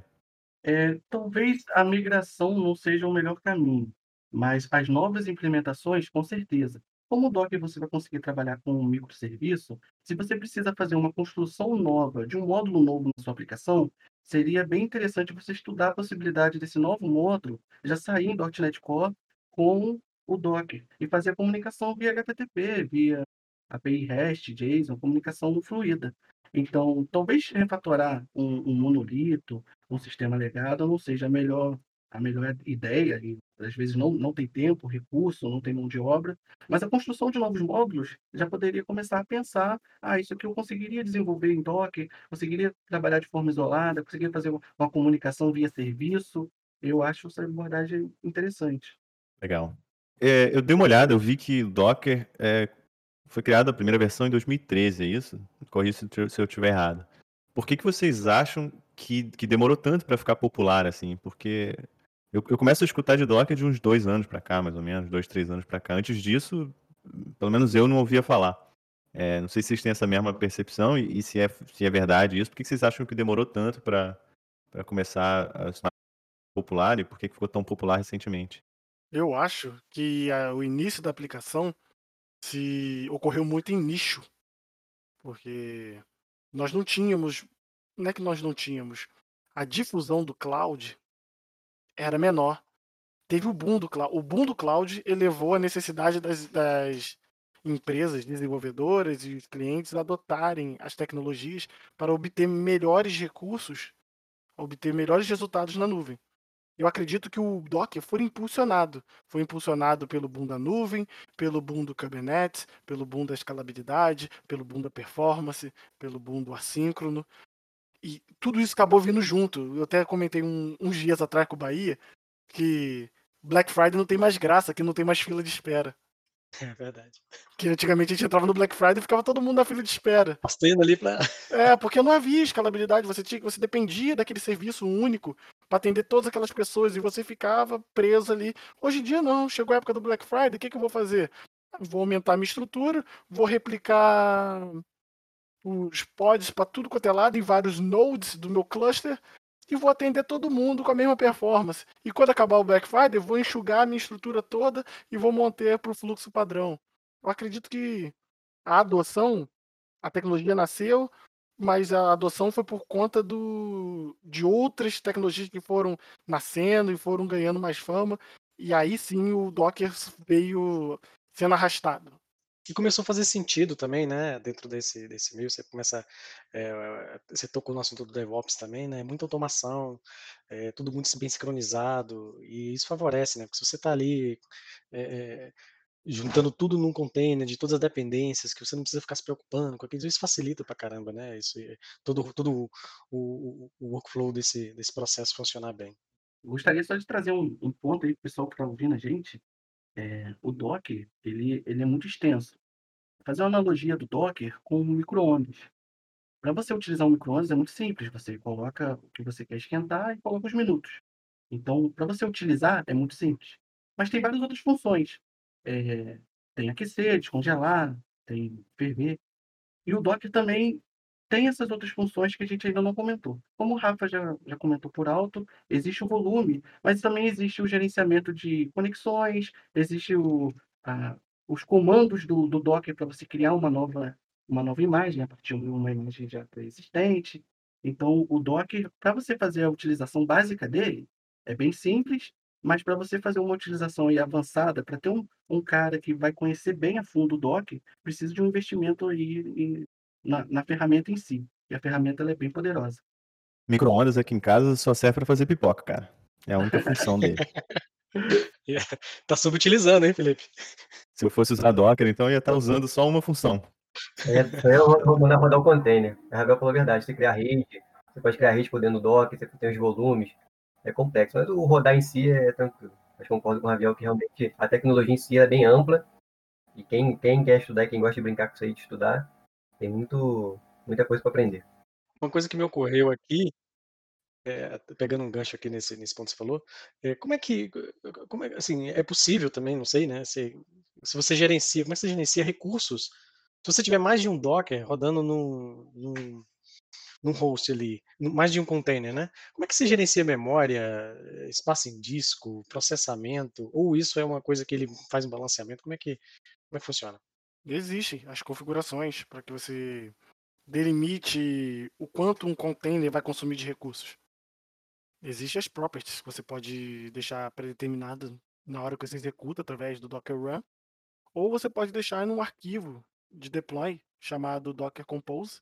É, talvez a migração não seja o melhor caminho. Mas as novas implementações, com certeza. Como o Docker você vai conseguir trabalhar com um microserviço, se você precisa fazer uma construção nova, de um módulo novo na sua aplicação, seria bem interessante você estudar a possibilidade desse novo módulo já sair em .NET Core com o Docker e fazer a comunicação via HTTP, via API REST, JSON, comunicação fluida. Então, talvez refatorar um, um monolito, um sistema legado, não seja a melhor a melhor ideia, e às vezes não, não tem tempo, recurso, não tem mão de obra, mas a construção de novos módulos já poderia começar a pensar, ah, isso aqui eu conseguiria desenvolver em Docker, conseguiria trabalhar de forma isolada, conseguiria fazer uma comunicação via serviço, eu acho essa abordagem interessante. Legal. É, eu dei uma olhada, eu vi que Docker é, foi criado a primeira versão em 2013, é isso? Corrija se eu estiver errado. Por que, que vocês acham que, que demorou tanto para ficar popular, assim? Porque eu, eu começo a escutar de Docker de uns dois anos para cá, mais ou menos, dois, três anos para cá. Antes disso, pelo menos eu não ouvia falar. É, não sei se vocês têm essa mesma percepção e, e, se, é, se é verdade isso. Por que vocês acham que demorou tanto para começar a se popular e por que ficou tão popular recentemente? Eu acho que a, o início da aplicação se ocorreu muito em nicho, porque nós não tínhamos, não é que nós não tínhamos, a difusão do cloud era menor. Teve o boom do cloud. O boom do cloud elevou a necessidade das, das empresas desenvolvedoras e clientes adotarem as tecnologias para obter melhores recursos obter melhores resultados na nuvem. Eu acredito que o Docker foi impulsionado. Foi impulsionado pelo boom da nuvem, pelo boom do Kubernetes, pelo boom da escalabilidade, pelo boom da performance, pelo boom do assíncrono. E tudo isso acabou vindo junto. Eu até comentei um, uns dias atrás com o Bahia que Black Friday não tem mais graça, que não tem mais fila de espera. É verdade. Que antigamente a gente entrava no Black Friday e ficava todo mundo na fila de espera. Passando ali pra. É, porque não havia escalabilidade, você, tinha, você dependia daquele serviço único para atender todas aquelas pessoas e você ficava preso ali. Hoje em dia não, chegou a época do Black Friday, o que, que eu vou fazer? Vou aumentar a minha estrutura, vou replicar os pods para tudo quanto é lado em vários nodes do meu cluster e vou atender todo mundo com a mesma performance. E quando acabar o Black Friday, vou enxugar a minha estrutura toda e vou manter para o fluxo padrão. Eu acredito que a adoção, a tecnologia nasceu, mas a adoção foi por conta do, de outras tecnologias que foram nascendo e foram ganhando mais fama. E aí sim o Docker veio sendo arrastado. E começou a fazer sentido também, né? Dentro desse, desse meio, você começa. É, você tocou no assunto do DevOps também, né? Muita automação, é, tudo muito bem sincronizado, e isso favorece, né? Porque se você está ali é, juntando tudo num container de todas as dependências, que você não precisa ficar se preocupando com aquilo, isso facilita pra caramba, né? Isso, todo todo o, o, o workflow desse, desse processo funcionar bem. Gostaria só de trazer um, um ponto aí pro pessoal que está ouvindo a gente, é, o Docker ele, ele é muito extenso. Vou fazer uma analogia do Docker com o micro-ondas. Para você utilizar um micro-ondas é muito simples. Você coloca o que você quer esquentar e coloca os minutos. Então, para você utilizar é muito simples. Mas tem várias outras funções. É, tem aquecer, descongelar, tem ferver. E o Docker também tem essas outras funções que a gente ainda não comentou. Como o Rafa já, já comentou por alto, existe o volume, mas também existe o gerenciamento de conexões, existe o, a, os comandos do, do Docker para você criar uma nova, uma nova imagem a partir de uma imagem já existente. Então, o Docker, para você fazer a utilização básica dele, é bem simples, mas para você fazer uma utilização aí avançada, para ter um, um cara que vai conhecer bem a fundo o Docker, precisa de um investimento aí na, na ferramenta em si. E a ferramenta ela é bem poderosa. Micro-ondas aqui em casa só serve para fazer pipoca, cara. É a única função dele. tá subutilizando, hein, Felipe? Se eu fosse usar Docker, então eu ia estar tá usando só uma função. É, eu vou mandar rodar o container. A Ravel falou a verdade. Você criar rede, você pode criar rede por dentro do Docker, você tem os volumes. É complexo, mas o rodar em si é tranquilo. Mas concordo com o Ravel que realmente a tecnologia em si é bem ampla. E quem, quem quer estudar e quem gosta de brincar com isso aí de estudar, tem muito, muita coisa para aprender. Uma coisa que me ocorreu aqui, é, pegando um gancho aqui nesse, nesse ponto que você falou, é, como é que, como é, assim, é possível também, não sei, né? Se, se você gerencia, como é que você gerencia recursos? Se você tiver mais de um Docker rodando num, num, num host ali, mais de um container, né? Como é que você gerencia memória, espaço em disco, processamento? Ou isso é uma coisa que ele faz um balanceamento? Como é que, como é que funciona? Existem as configurações para que você delimite o quanto um container vai consumir de recursos. Existem as properties que você pode deixar predeterminadas na hora que você executa através do Docker Run, ou você pode deixar em um arquivo de deploy chamado Docker Compose,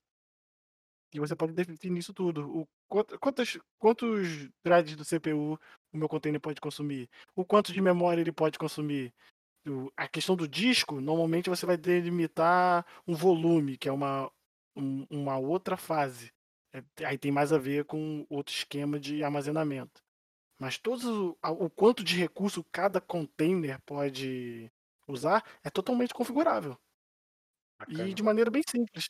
e você pode definir isso tudo. O, quantos, quantos do CPU o meu container pode consumir? O quanto de memória ele pode consumir? A questão do disco, normalmente você vai delimitar um volume, que é uma, um, uma outra fase. É, aí tem mais a ver com outro esquema de armazenamento. Mas todos o, o quanto de recurso cada container pode usar é totalmente configurável. Bacana. E de maneira bem simples.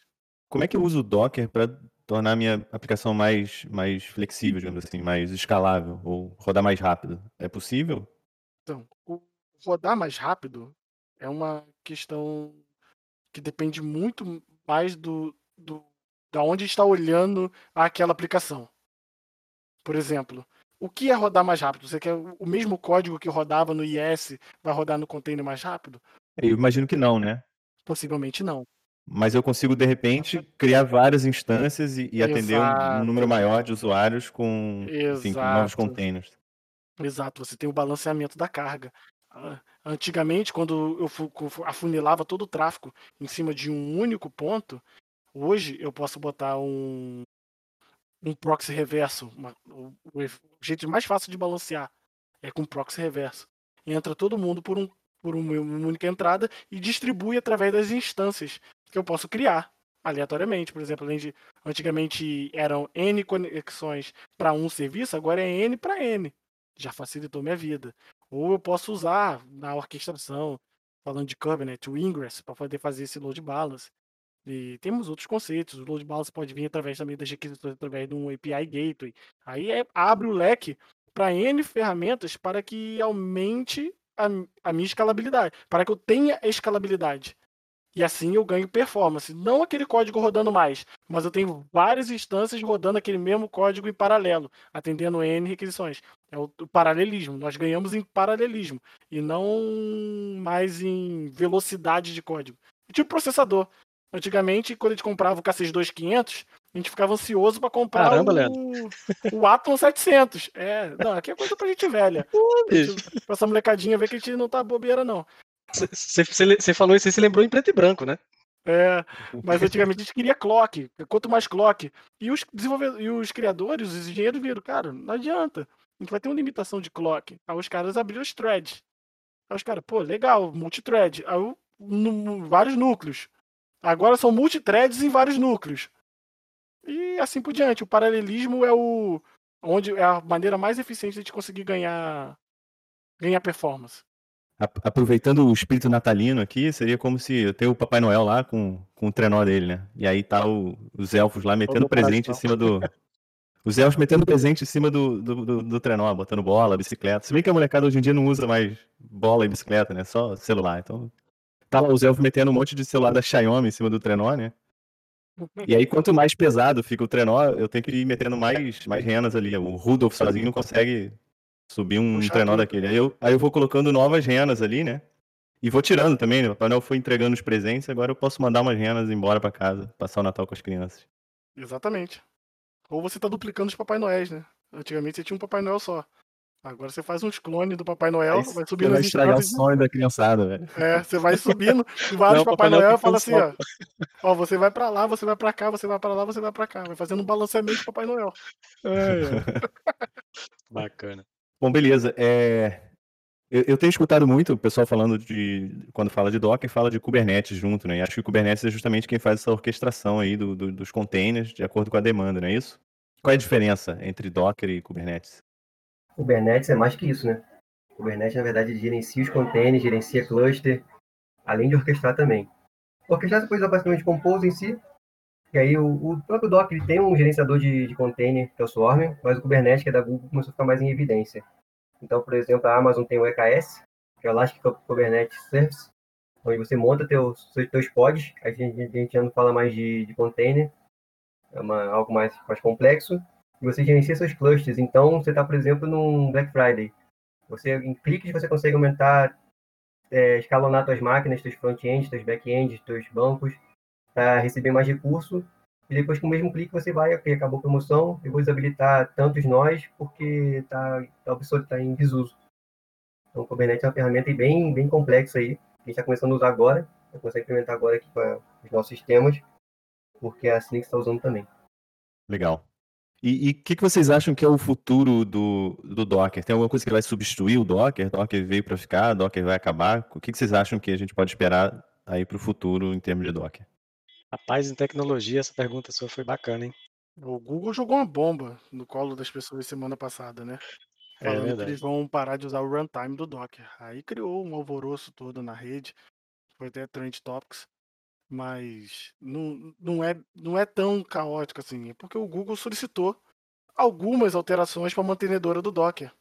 Como é que eu uso o Docker para tornar a minha aplicação mais, mais flexível, digamos assim, mais escalável ou rodar mais rápido? É possível? Então, o, rodar mais rápido é uma questão que depende muito mais do, do da onde está olhando aquela aplicação. Por exemplo, o que é rodar mais rápido? Você quer o mesmo código que rodava no IS vai rodar no container mais rápido? Eu imagino que não, né? Possivelmente não. Mas eu consigo, de repente, criar várias instâncias e, e atender um, número maior de usuários com, enfim, com novos containers. Exato, você tem o balanceamento da carga. Antigamente, quando eu afunilava todo o tráfego em cima de um único ponto, hoje eu posso botar um, um proxy reverso. Uma, o, o, jeito mais fácil de balancear é com proxy reverso. Entra todo mundo por, um, por uma única entrada e distribui através das instâncias que eu posso criar aleatoriamente. Por exemplo, antigamente eram N conexões para um serviço, agora é N para N. Já facilitou minha vida. Ou eu posso usar na orquestração, falando de Kubernetes, o Ingress, para poder fazer esse load balance. E temos outros conceitos. O load balance pode vir através também das requisições, através de um API gateway. Aí é, abre o leque para N ferramentas para que aumente a, a minha escalabilidade, para que eu tenha escalabilidade. E assim eu ganho performance. Não aquele código rodando mais, mas eu tenho várias instâncias rodando aquele mesmo código em paralelo, atendendo N requisições. É o, paralelismo. Nós ganhamos em paralelismo e não mais em velocidade de código. Tipo processador. Antigamente, quando a gente comprava o K6 2500, a gente ficava ansioso para comprar Caramba, o, o Atom 700. É, não, aqui é coisa pra gente velha. Pô. Pra essa molecadinha ver que a gente não tá bobeira, não. Você falou isso e se lembrou em preto e branco, né? É, mas antigamente a gente queria clock. Quanto mais clock. E os desenvolvedores, e os criadores, os engenheiros viram, cara, não adianta. A gente vai ter uma limitação de clock. Aí os caras abriram os threads. Aí os caras, pô, legal, multithread. Aí no, vários núcleos. Agora são multithreads em vários núcleos. E assim por diante. O paralelismo é o onde é a maneira mais eficiente de a gente conseguir ganhar ganhar performance aproveitando o espírito natalino aqui, seria como se eu tenho o Papai Noel lá com, com o trenó dele, né? E aí tá o, os elfos lá metendo presente em cima do. Os elfos metendo presente em cima do, do, do, do, trenó, botando bola, bicicleta. Se bem que a molecada hoje em dia não usa mais bola e bicicleta, né? Só celular. Então. Tá lá os elfos metendo um monte de celular da Xiaomi em cima do trenó, né? E aí, quanto mais pesado fica o trenó, eu tenho que ir metendo mais, mais renas ali. O Rudolf sozinho não consegue Subir um Puxa trenó daquele. Aí eu, aí eu vou colocando novas renas ali, né? E vou tirando também, né? O Papai Noel foi entregando os presentes, agora eu posso mandar umas renas embora para casa, passar o Natal com as crianças. Exatamente. Ou você tá duplicando os Papai Noéis, né? Antigamente você tinha um Papai Noel só. Agora você faz uns clones do Papai Noel, vai subindo vai estragar o sonho da criançada, velho. É, você vai subindo e vários Não, Papai, Papai Noel e fala assim, ó, ó, você vai pra lá, você vai pra cá, você vai pra lá, você vai pra cá. Vai fazendo um balanceamento do Papai Noel. É, é. Bacana. Bom, beleza. É... Eu, eu, tenho escutado muito o pessoal falando de. Quando fala de Docker, fala de Kubernetes junto, né? E acho que o Kubernetes é justamente quem faz essa orquestração aí do, do, dos containers de acordo com a demanda, não é isso? Qual é a diferença entre Docker e Kubernetes? Kubernetes é mais que isso, né? Kubernetes, na verdade, gerencia os containers, gerencia cluster, além de orquestrar também. Orquestrar pode usar basicamente Compose em si, e aí o, o próprio Docker tem um gerenciador de, de container, que é o Swarm, mas o Kubernetes, que é da Google, começou a ficar mais em evidência. Então, por exemplo, a Amazon tem o EKS, que é o Elastic Kubernetes Service, onde você monta teus, teus pods, a gente, a gente já não fala mais de, de container, é uma, algo mais, mais complexo, e você gerencia seus clusters. Então, você está, por exemplo, num Black Friday. Você, em cliques, você consegue aumentar, é, escalonar suas máquinas, seus front-ends, seus back-ends, seus bancos, para receber mais recurso. E depois, com o mesmo clique, você vai, ok, acabou a promoção, eu vou desabilitar tantos nós, porque tá obsoleto, está em desuso. Então, o Kubernetes é uma ferramenta bem, bem complexa aí, a gente está começando a usar agora, vai começar a implementar agora aqui para os nossos sistemas, porque assim que está usando também. Legal. E o que, que, vocês acham que é o futuro do, do Docker? Tem alguma coisa que vai substituir o Docker? Docker veio para ficar, Docker vai acabar? O que, que vocês acham que a gente pode esperar aí para o futuro em termos de Docker? Rapaz, em tecnologia, essa pergunta sua foi bacana, hein? O Google jogou uma bomba no colo das pessoas semana passada, né? É Falando que verdade. eles vão parar de usar o runtime do Docker. Aí criou um alvoroço todo na rede. Foi até Trend Topics. Mas não, não, é, não é tão caótico assim. É porque o Google solicitou algumas alterações para a mantenedora do Docker.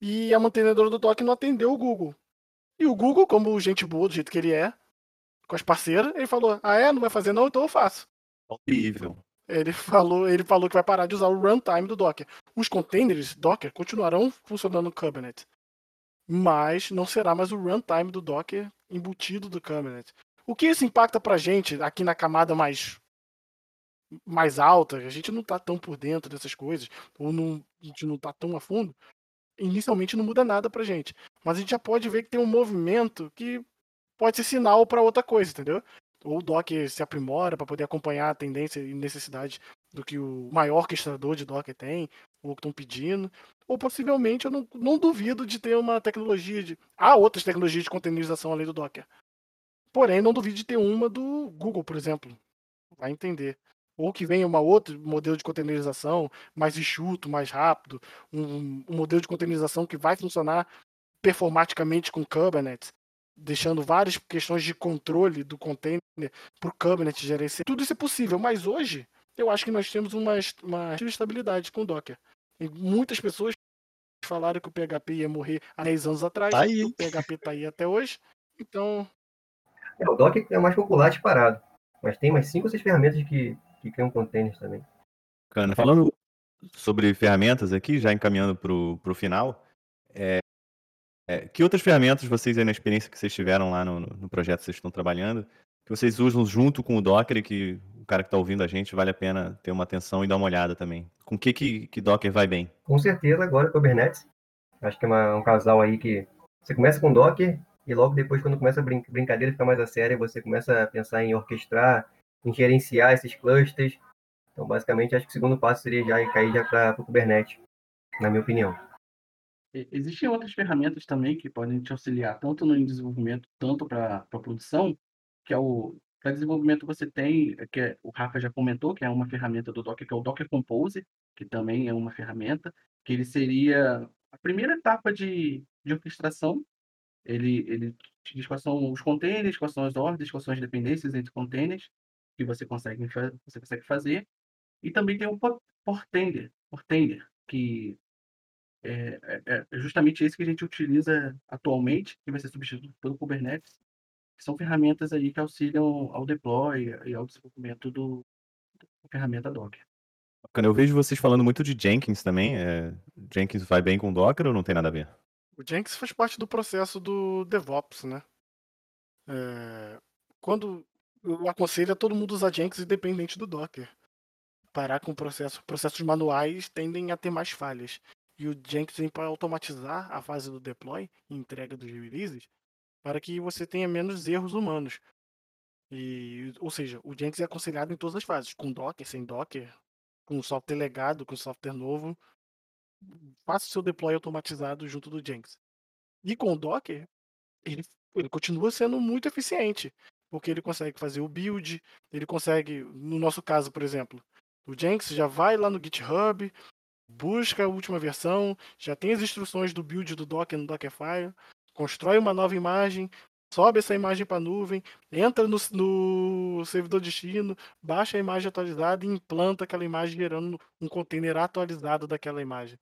E a mantenedora do Docker não atendeu o Google. E o Google, como gente boa do jeito que ele é, com as parceiras, ele falou: Ah, é? Não vai fazer não? Então eu faço. Horrível. Ele falou, ele falou que vai parar de usar o runtime do Docker. Os containers Docker continuarão funcionando no Kubernetes. Mas não será mais o runtime do Docker embutido do Kubernetes. O que isso impacta pra gente aqui na camada mais mais alta, a gente não tá tão por dentro dessas coisas, ou não, a gente não tá tão a fundo, inicialmente não muda nada pra gente. Mas a gente já pode ver que tem um movimento que pode ser sinal para outra coisa, entendeu? Ou o Docker se aprimora para poder acompanhar a tendência e necessidade do que o maior orquestrador de Docker tem, ou que estão pedindo. Ou possivelmente eu não, não duvido de ter uma tecnologia de. Há outras tecnologias de containerização além do Docker. Porém, não duvido de ter uma do Google, por exemplo. Vai entender. Ou que venha uma outro modelo de containerização mais enxuto, mais rápido, um, um modelo de containerização que vai funcionar performaticamente com Kubernetes, deixando várias questões de controle do container para o Kubernetes gerenciar. Tudo isso é possível, mas hoje eu acho que nós temos uma, uma estabilidade com o Docker. E muitas pessoas falaram que o PHP ia morrer há 10 anos atrás, Tá aí. o PHP está aí até hoje. Então, É, o Docker é o mais popular disparado. Mas tem mais cinco ou seis ferramentas que, que criam containers também. Bacana. Falando sobre ferramentas aqui, já encaminhando para o final, é, é, que outras ferramentas vocês aí na experiência que vocês tiveram lá no, no projeto que vocês estão trabalhando, que vocês usam junto com o Docker e que o cara que está ouvindo a gente vale a pena ter uma atenção e dar uma olhada também? Com o que, que, que Docker vai bem? Com certeza, agora Kubernetes. Acho que é uma- um casal aí que você começa com Docker e logo depois, quando começa a brin brincadeira ficar mais a séria, você começa a pensar em orquestrar, em gerenciar esses clusters. Então, basicamente, acho que o segundo passo seria já cair já para o Kubernetes, na minha opinião. Existem outras ferramentas também que podem te auxiliar, tanto no desenvolvimento, tanto para a produção, que é o. Para desenvolvimento você tem, que é- o Rafa já comentou, que é uma ferramenta do Docker, que é o Docker Compose, que também é uma ferramenta, que ele seria a primeira etapa de, de orquestração. Ele, ele diz quais são os containers, quais são as ordens, quais são as dependências entre containers que você consegue, você consegue fazer. E também tem o por- portender, portender que é, é- é justamente esse que a gente utiliza atualmente, que vai ser substituído pelo Kubernetes, que são ferramentas aí que auxiliam ao deploy e ao desenvolvimento do, da ferramenta Docker. Eu vejo vocês falando muito de Jenkins também. é, Jenkins vai bem com Docker ou não tem nada a ver? o Jenkins faz parte do processo do DevOps, né? É, quando eu aconselho a todo mundo usar Jenkins independente do Docker. Parar com o processo. Processos manuais tendem a ter mais falhas. E o Jenkins vem para automatizar a fase do deploy e entrega dos releases para que você tenha menos erros humanos. E, ou seja, o Jenkins é aconselhado em todas as fases, com Docker, sem Docker, com software legado, com software novo. Faça o seu deploy automatizado junto do Jenkins. E com o Docker, ele, ele continua sendo muito eficiente, porque ele consegue fazer o build, ele consegue, no nosso caso, por exemplo, o Jenkins já vai lá no GitHub, busca a última versão, já tem as instruções do build do Docker no Dockerfile, constrói uma nova imagem, sobe essa imagem para a nuvem, entra no, no servidor destino, baixa a imagem atualizada e implanta aquela imagem gerando um container atualizado daquela imagem.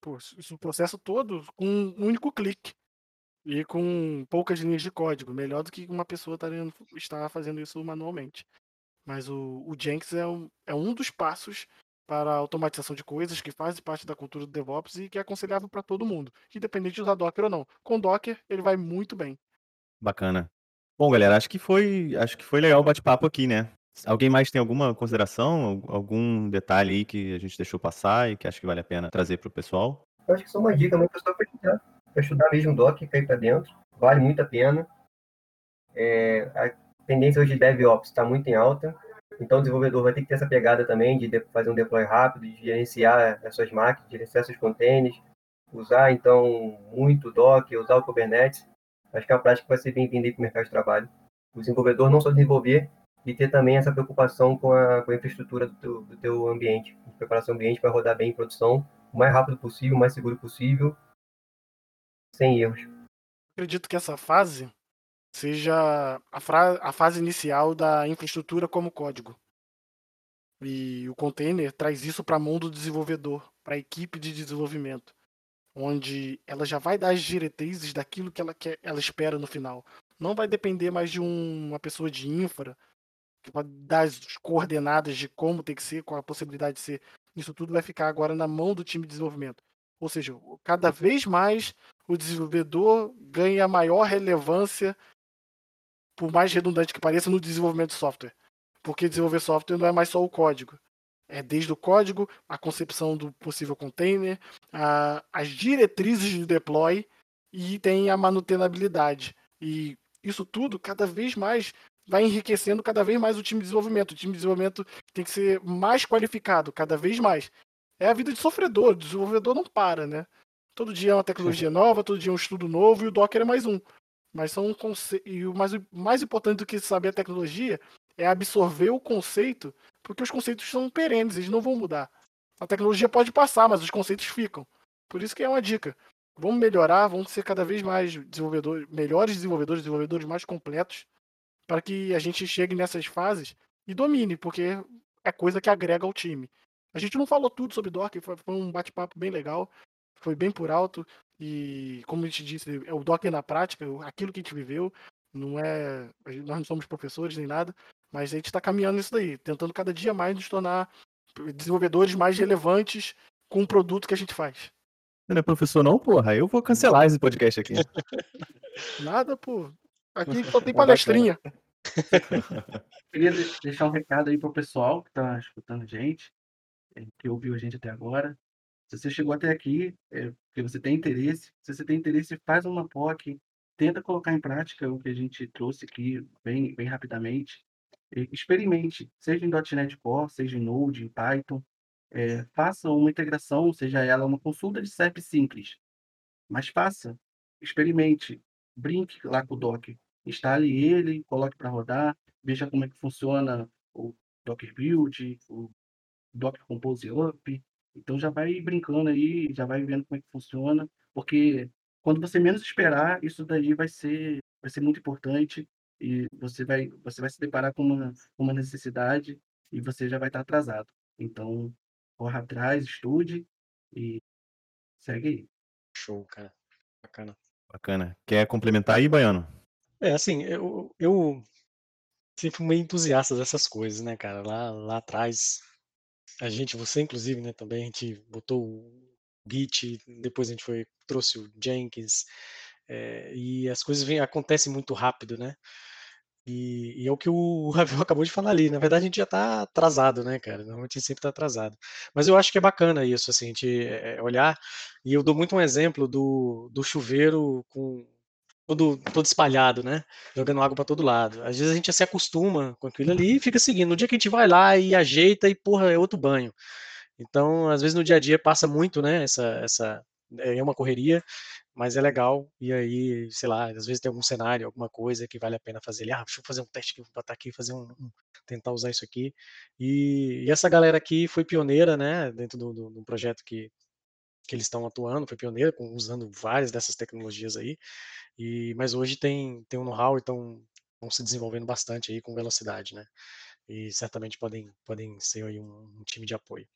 Pô, isso o processo todo com um único clique e com poucas linhas de código, melhor do que uma pessoa estaria- estar fazendo isso manualmente. Mas o, o Jenkins é um, é um dos passos para a automatização de coisas que faz parte da cultura do DevOps e que é aconselhável para todo mundo, independente de usar Docker ou não. Com Docker, ele vai muito bem. Bacana. Bom, galera, acho que foi, acho que foi legal o bate-papo aqui, né? Alguém mais tem alguma consideração, al- algum detalhe aí que a gente deixou passar e que acha que vale a pena trazer para o pessoal? Eu acho que só uma dica muito pessoal para estudar. Para estudar mesmo Docker, cair para dentro. Vale muito a pena. É, a tendência hoje de DevOps está muito em alta. Então o desenvolvedor vai ter que ter essa pegada também de fazer um deploy rápido, de gerenciar as suas máquinas, gerenciar seus containers, usar então muito Docker, usar o Kubernetes. Acho que uma prática vai ser bem-vinda para o mercado de trabalho. O desenvolvedor não só desenvolver, e ter também essa preocupação com a, com a infraestrutura do teu, do teu ambiente, preparação ambiente para rodar bem em produção, o mais rápido possível, o mais seguro possível, sem erros. Acredito que essa fase seja a, a fase inicial da infraestrutura como código. E o container traz isso para a mão do desenvolvedor, para a equipe de desenvolvimento, onde ela já vai dar as diretrizes daquilo que ela quer, ela espera no final. Não vai depender mais de um- uma pessoa de infra que vai dar as coordenadas de como tem que ser, qual a possibilidade de ser. Isso tudo vai ficar agora na mão do time de desenvolvimento. Ou seja, cada vez mais o desenvolvedor ganha maior relevância, por mais redundante que pareça, no desenvolvimento de software. Porque desenvolver software não é mais só o código. É desde o código, a concepção do possível container, a- as diretrizes de deploy e tem a manutenabilidade. E isso tudo cada vez mais vai enriquecendo cada vez mais o time de desenvolvimento. O time de desenvolvimento tem que ser mais qualificado, cada vez mais. É a vida de sofredor, o desenvolvedor não para, né? Todo dia é uma tecnologia nova, todo dia é um estudo novo e o Docker é mais um. Mas são um conce... e o mais, mais importante do que saber a tecnologia é absorver o conceito, porque os conceitos são perenes, eles não vão mudar. A tecnologia pode passar, mas os conceitos ficam. Por isso que é uma dica. Vamos melhorar, vamos ser cada vez mais desenvolvedores, melhores desenvolvedores, desenvolvedores mais completos, para que a gente chegue nessas fases e domine, porque é coisa que agrega ao time. A gente não falou tudo sobre Docker, foi um bate-papo bem legal, foi bem por alto, e como a gente disse, é o Docker na prática, aquilo que a gente viveu, não é. Nós não somos professores nem nada, mas a gente está caminhando nisso daí, tentando cada dia mais nos tornar desenvolvedores mais relevantes com o produto que a gente faz. Não é professor, não, porra. Eu vou cancelar esse podcast aqui. Nada, pô. Aqui só tem palestrinha. Queria deixar um recado aí pro pessoal que tá escutando a gente, é, que ouviu a gente até agora. Se você chegou até aqui, é porque você tem interesse. Se você tem interesse, faz uma POC, tenta colocar em prática o que a gente trouxe aqui bem, bem rapidamente. Experimente, seja em .NET Core, seja em Node, em Python. É, faça uma integração, seja ela uma consulta de CEP simples. Mas faça, experimente, brinque lá com o Docker. Instale ele, coloque para rodar, veja como é que funciona o Docker Build, o Docker Compose Up. Então já vai brincando aí, já vai vendo como é que funciona, porque quando você menos esperar, isso daí vai ser, vai ser muito importante e você vai, você vai se deparar com uma, uma necessidade e você já vai estar atrasado. Então, corra atrás, estude e segue aí. Show, cara. Bacana. Bacana. Quer complementar aí, Baiano? É, assim, eu, eu sempre fui meio entusiasta dessas coisas, né, cara? Lá, lá atrás, a gente, você inclusive, né, também, a gente botou o Git, depois a gente foi, trouxe o Jenkins, é, e as coisas vêm, acontecem muito rápido, né? E, e, é o que o Ravel acabou de falar ali. Na verdade, a gente já está atrasado, né, cara? Normalmente a gente sempre está atrasado. Mas eu acho que é bacana isso, assim, a gente é, olhar. E eu dou muito um exemplo do, do chuveiro com todo, todo espalhado, né? Jogando água para todo lado. Às vezes a gente se acostuma com aquilo ali e fica seguindo. No dia que a gente vai lá e ajeita e, porra, é outro banho. Então, às vezes no dia a dia passa muito, né? Essa, essa é uma correria mas é legal. E aí, sei lá, às vezes tem algum cenário, alguma coisa que vale a pena fazer. Ah, deixa eu fazer um teste aqui, vou botar aqui, fazer um, um tentar usar isso aqui. E, e, essa galera aqui foi pioneira, né, dentro do, do, do projeto que, que eles estão atuando, foi pioneira com, usando várias dessas tecnologias aí. E mas hoje tem tem um know-how e estão se desenvolvendo bastante aí com velocidade, né? E certamente podem podem ser aí um, um time de apoio.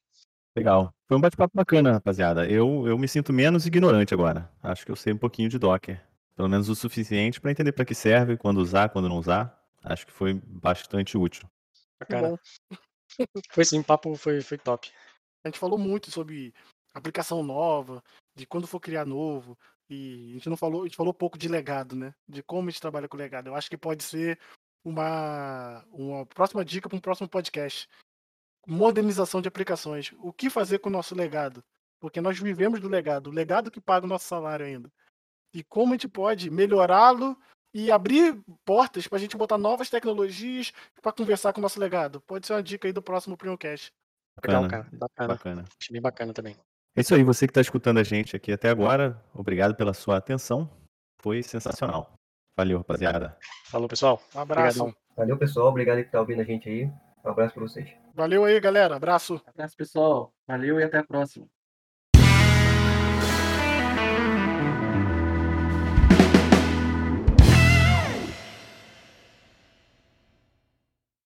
Legal. Foi um bate-papo bacana, rapaziada. Eu, eu me sinto menos ignorante agora. Acho que eu sei um pouquinho de Docker. Pelo menos o suficiente para entender para que serve, quando usar, quando não usar. Acho que foi bastante útil. Bacana. foi sim, o papo foi, foi top. A gente falou muito sobre aplicação nova, de quando for criar novo. E a gente não falou, a gente falou pouco de legado, né? De como a gente trabalha com legado. Eu acho que pode ser uma, uma próxima dica para um próximo podcast modernização de aplicações. O que fazer com o nosso legado? Porque nós vivemos do legado, o legado que paga o nosso salário ainda. E como a gente pode melhorá-lo e abrir portas para a gente botar novas tecnologias para conversar com o nosso legado. Pode ser uma dica aí do próximo Primocast. Legal, cara. Bacana. bacana. Achei bem bacana também. É isso aí, você que está escutando a gente aqui até agora, obrigado pela sua atenção. Foi sensacional. Valeu, rapaziada. Falou, pessoal. Um abraço. Obrigadão. Valeu, pessoal. Obrigado que tá ouvindo a gente aí. Um abraço para vocês. Valeu aí, galera. Abraço. Abraço, pessoal. Valeu e até a próxima.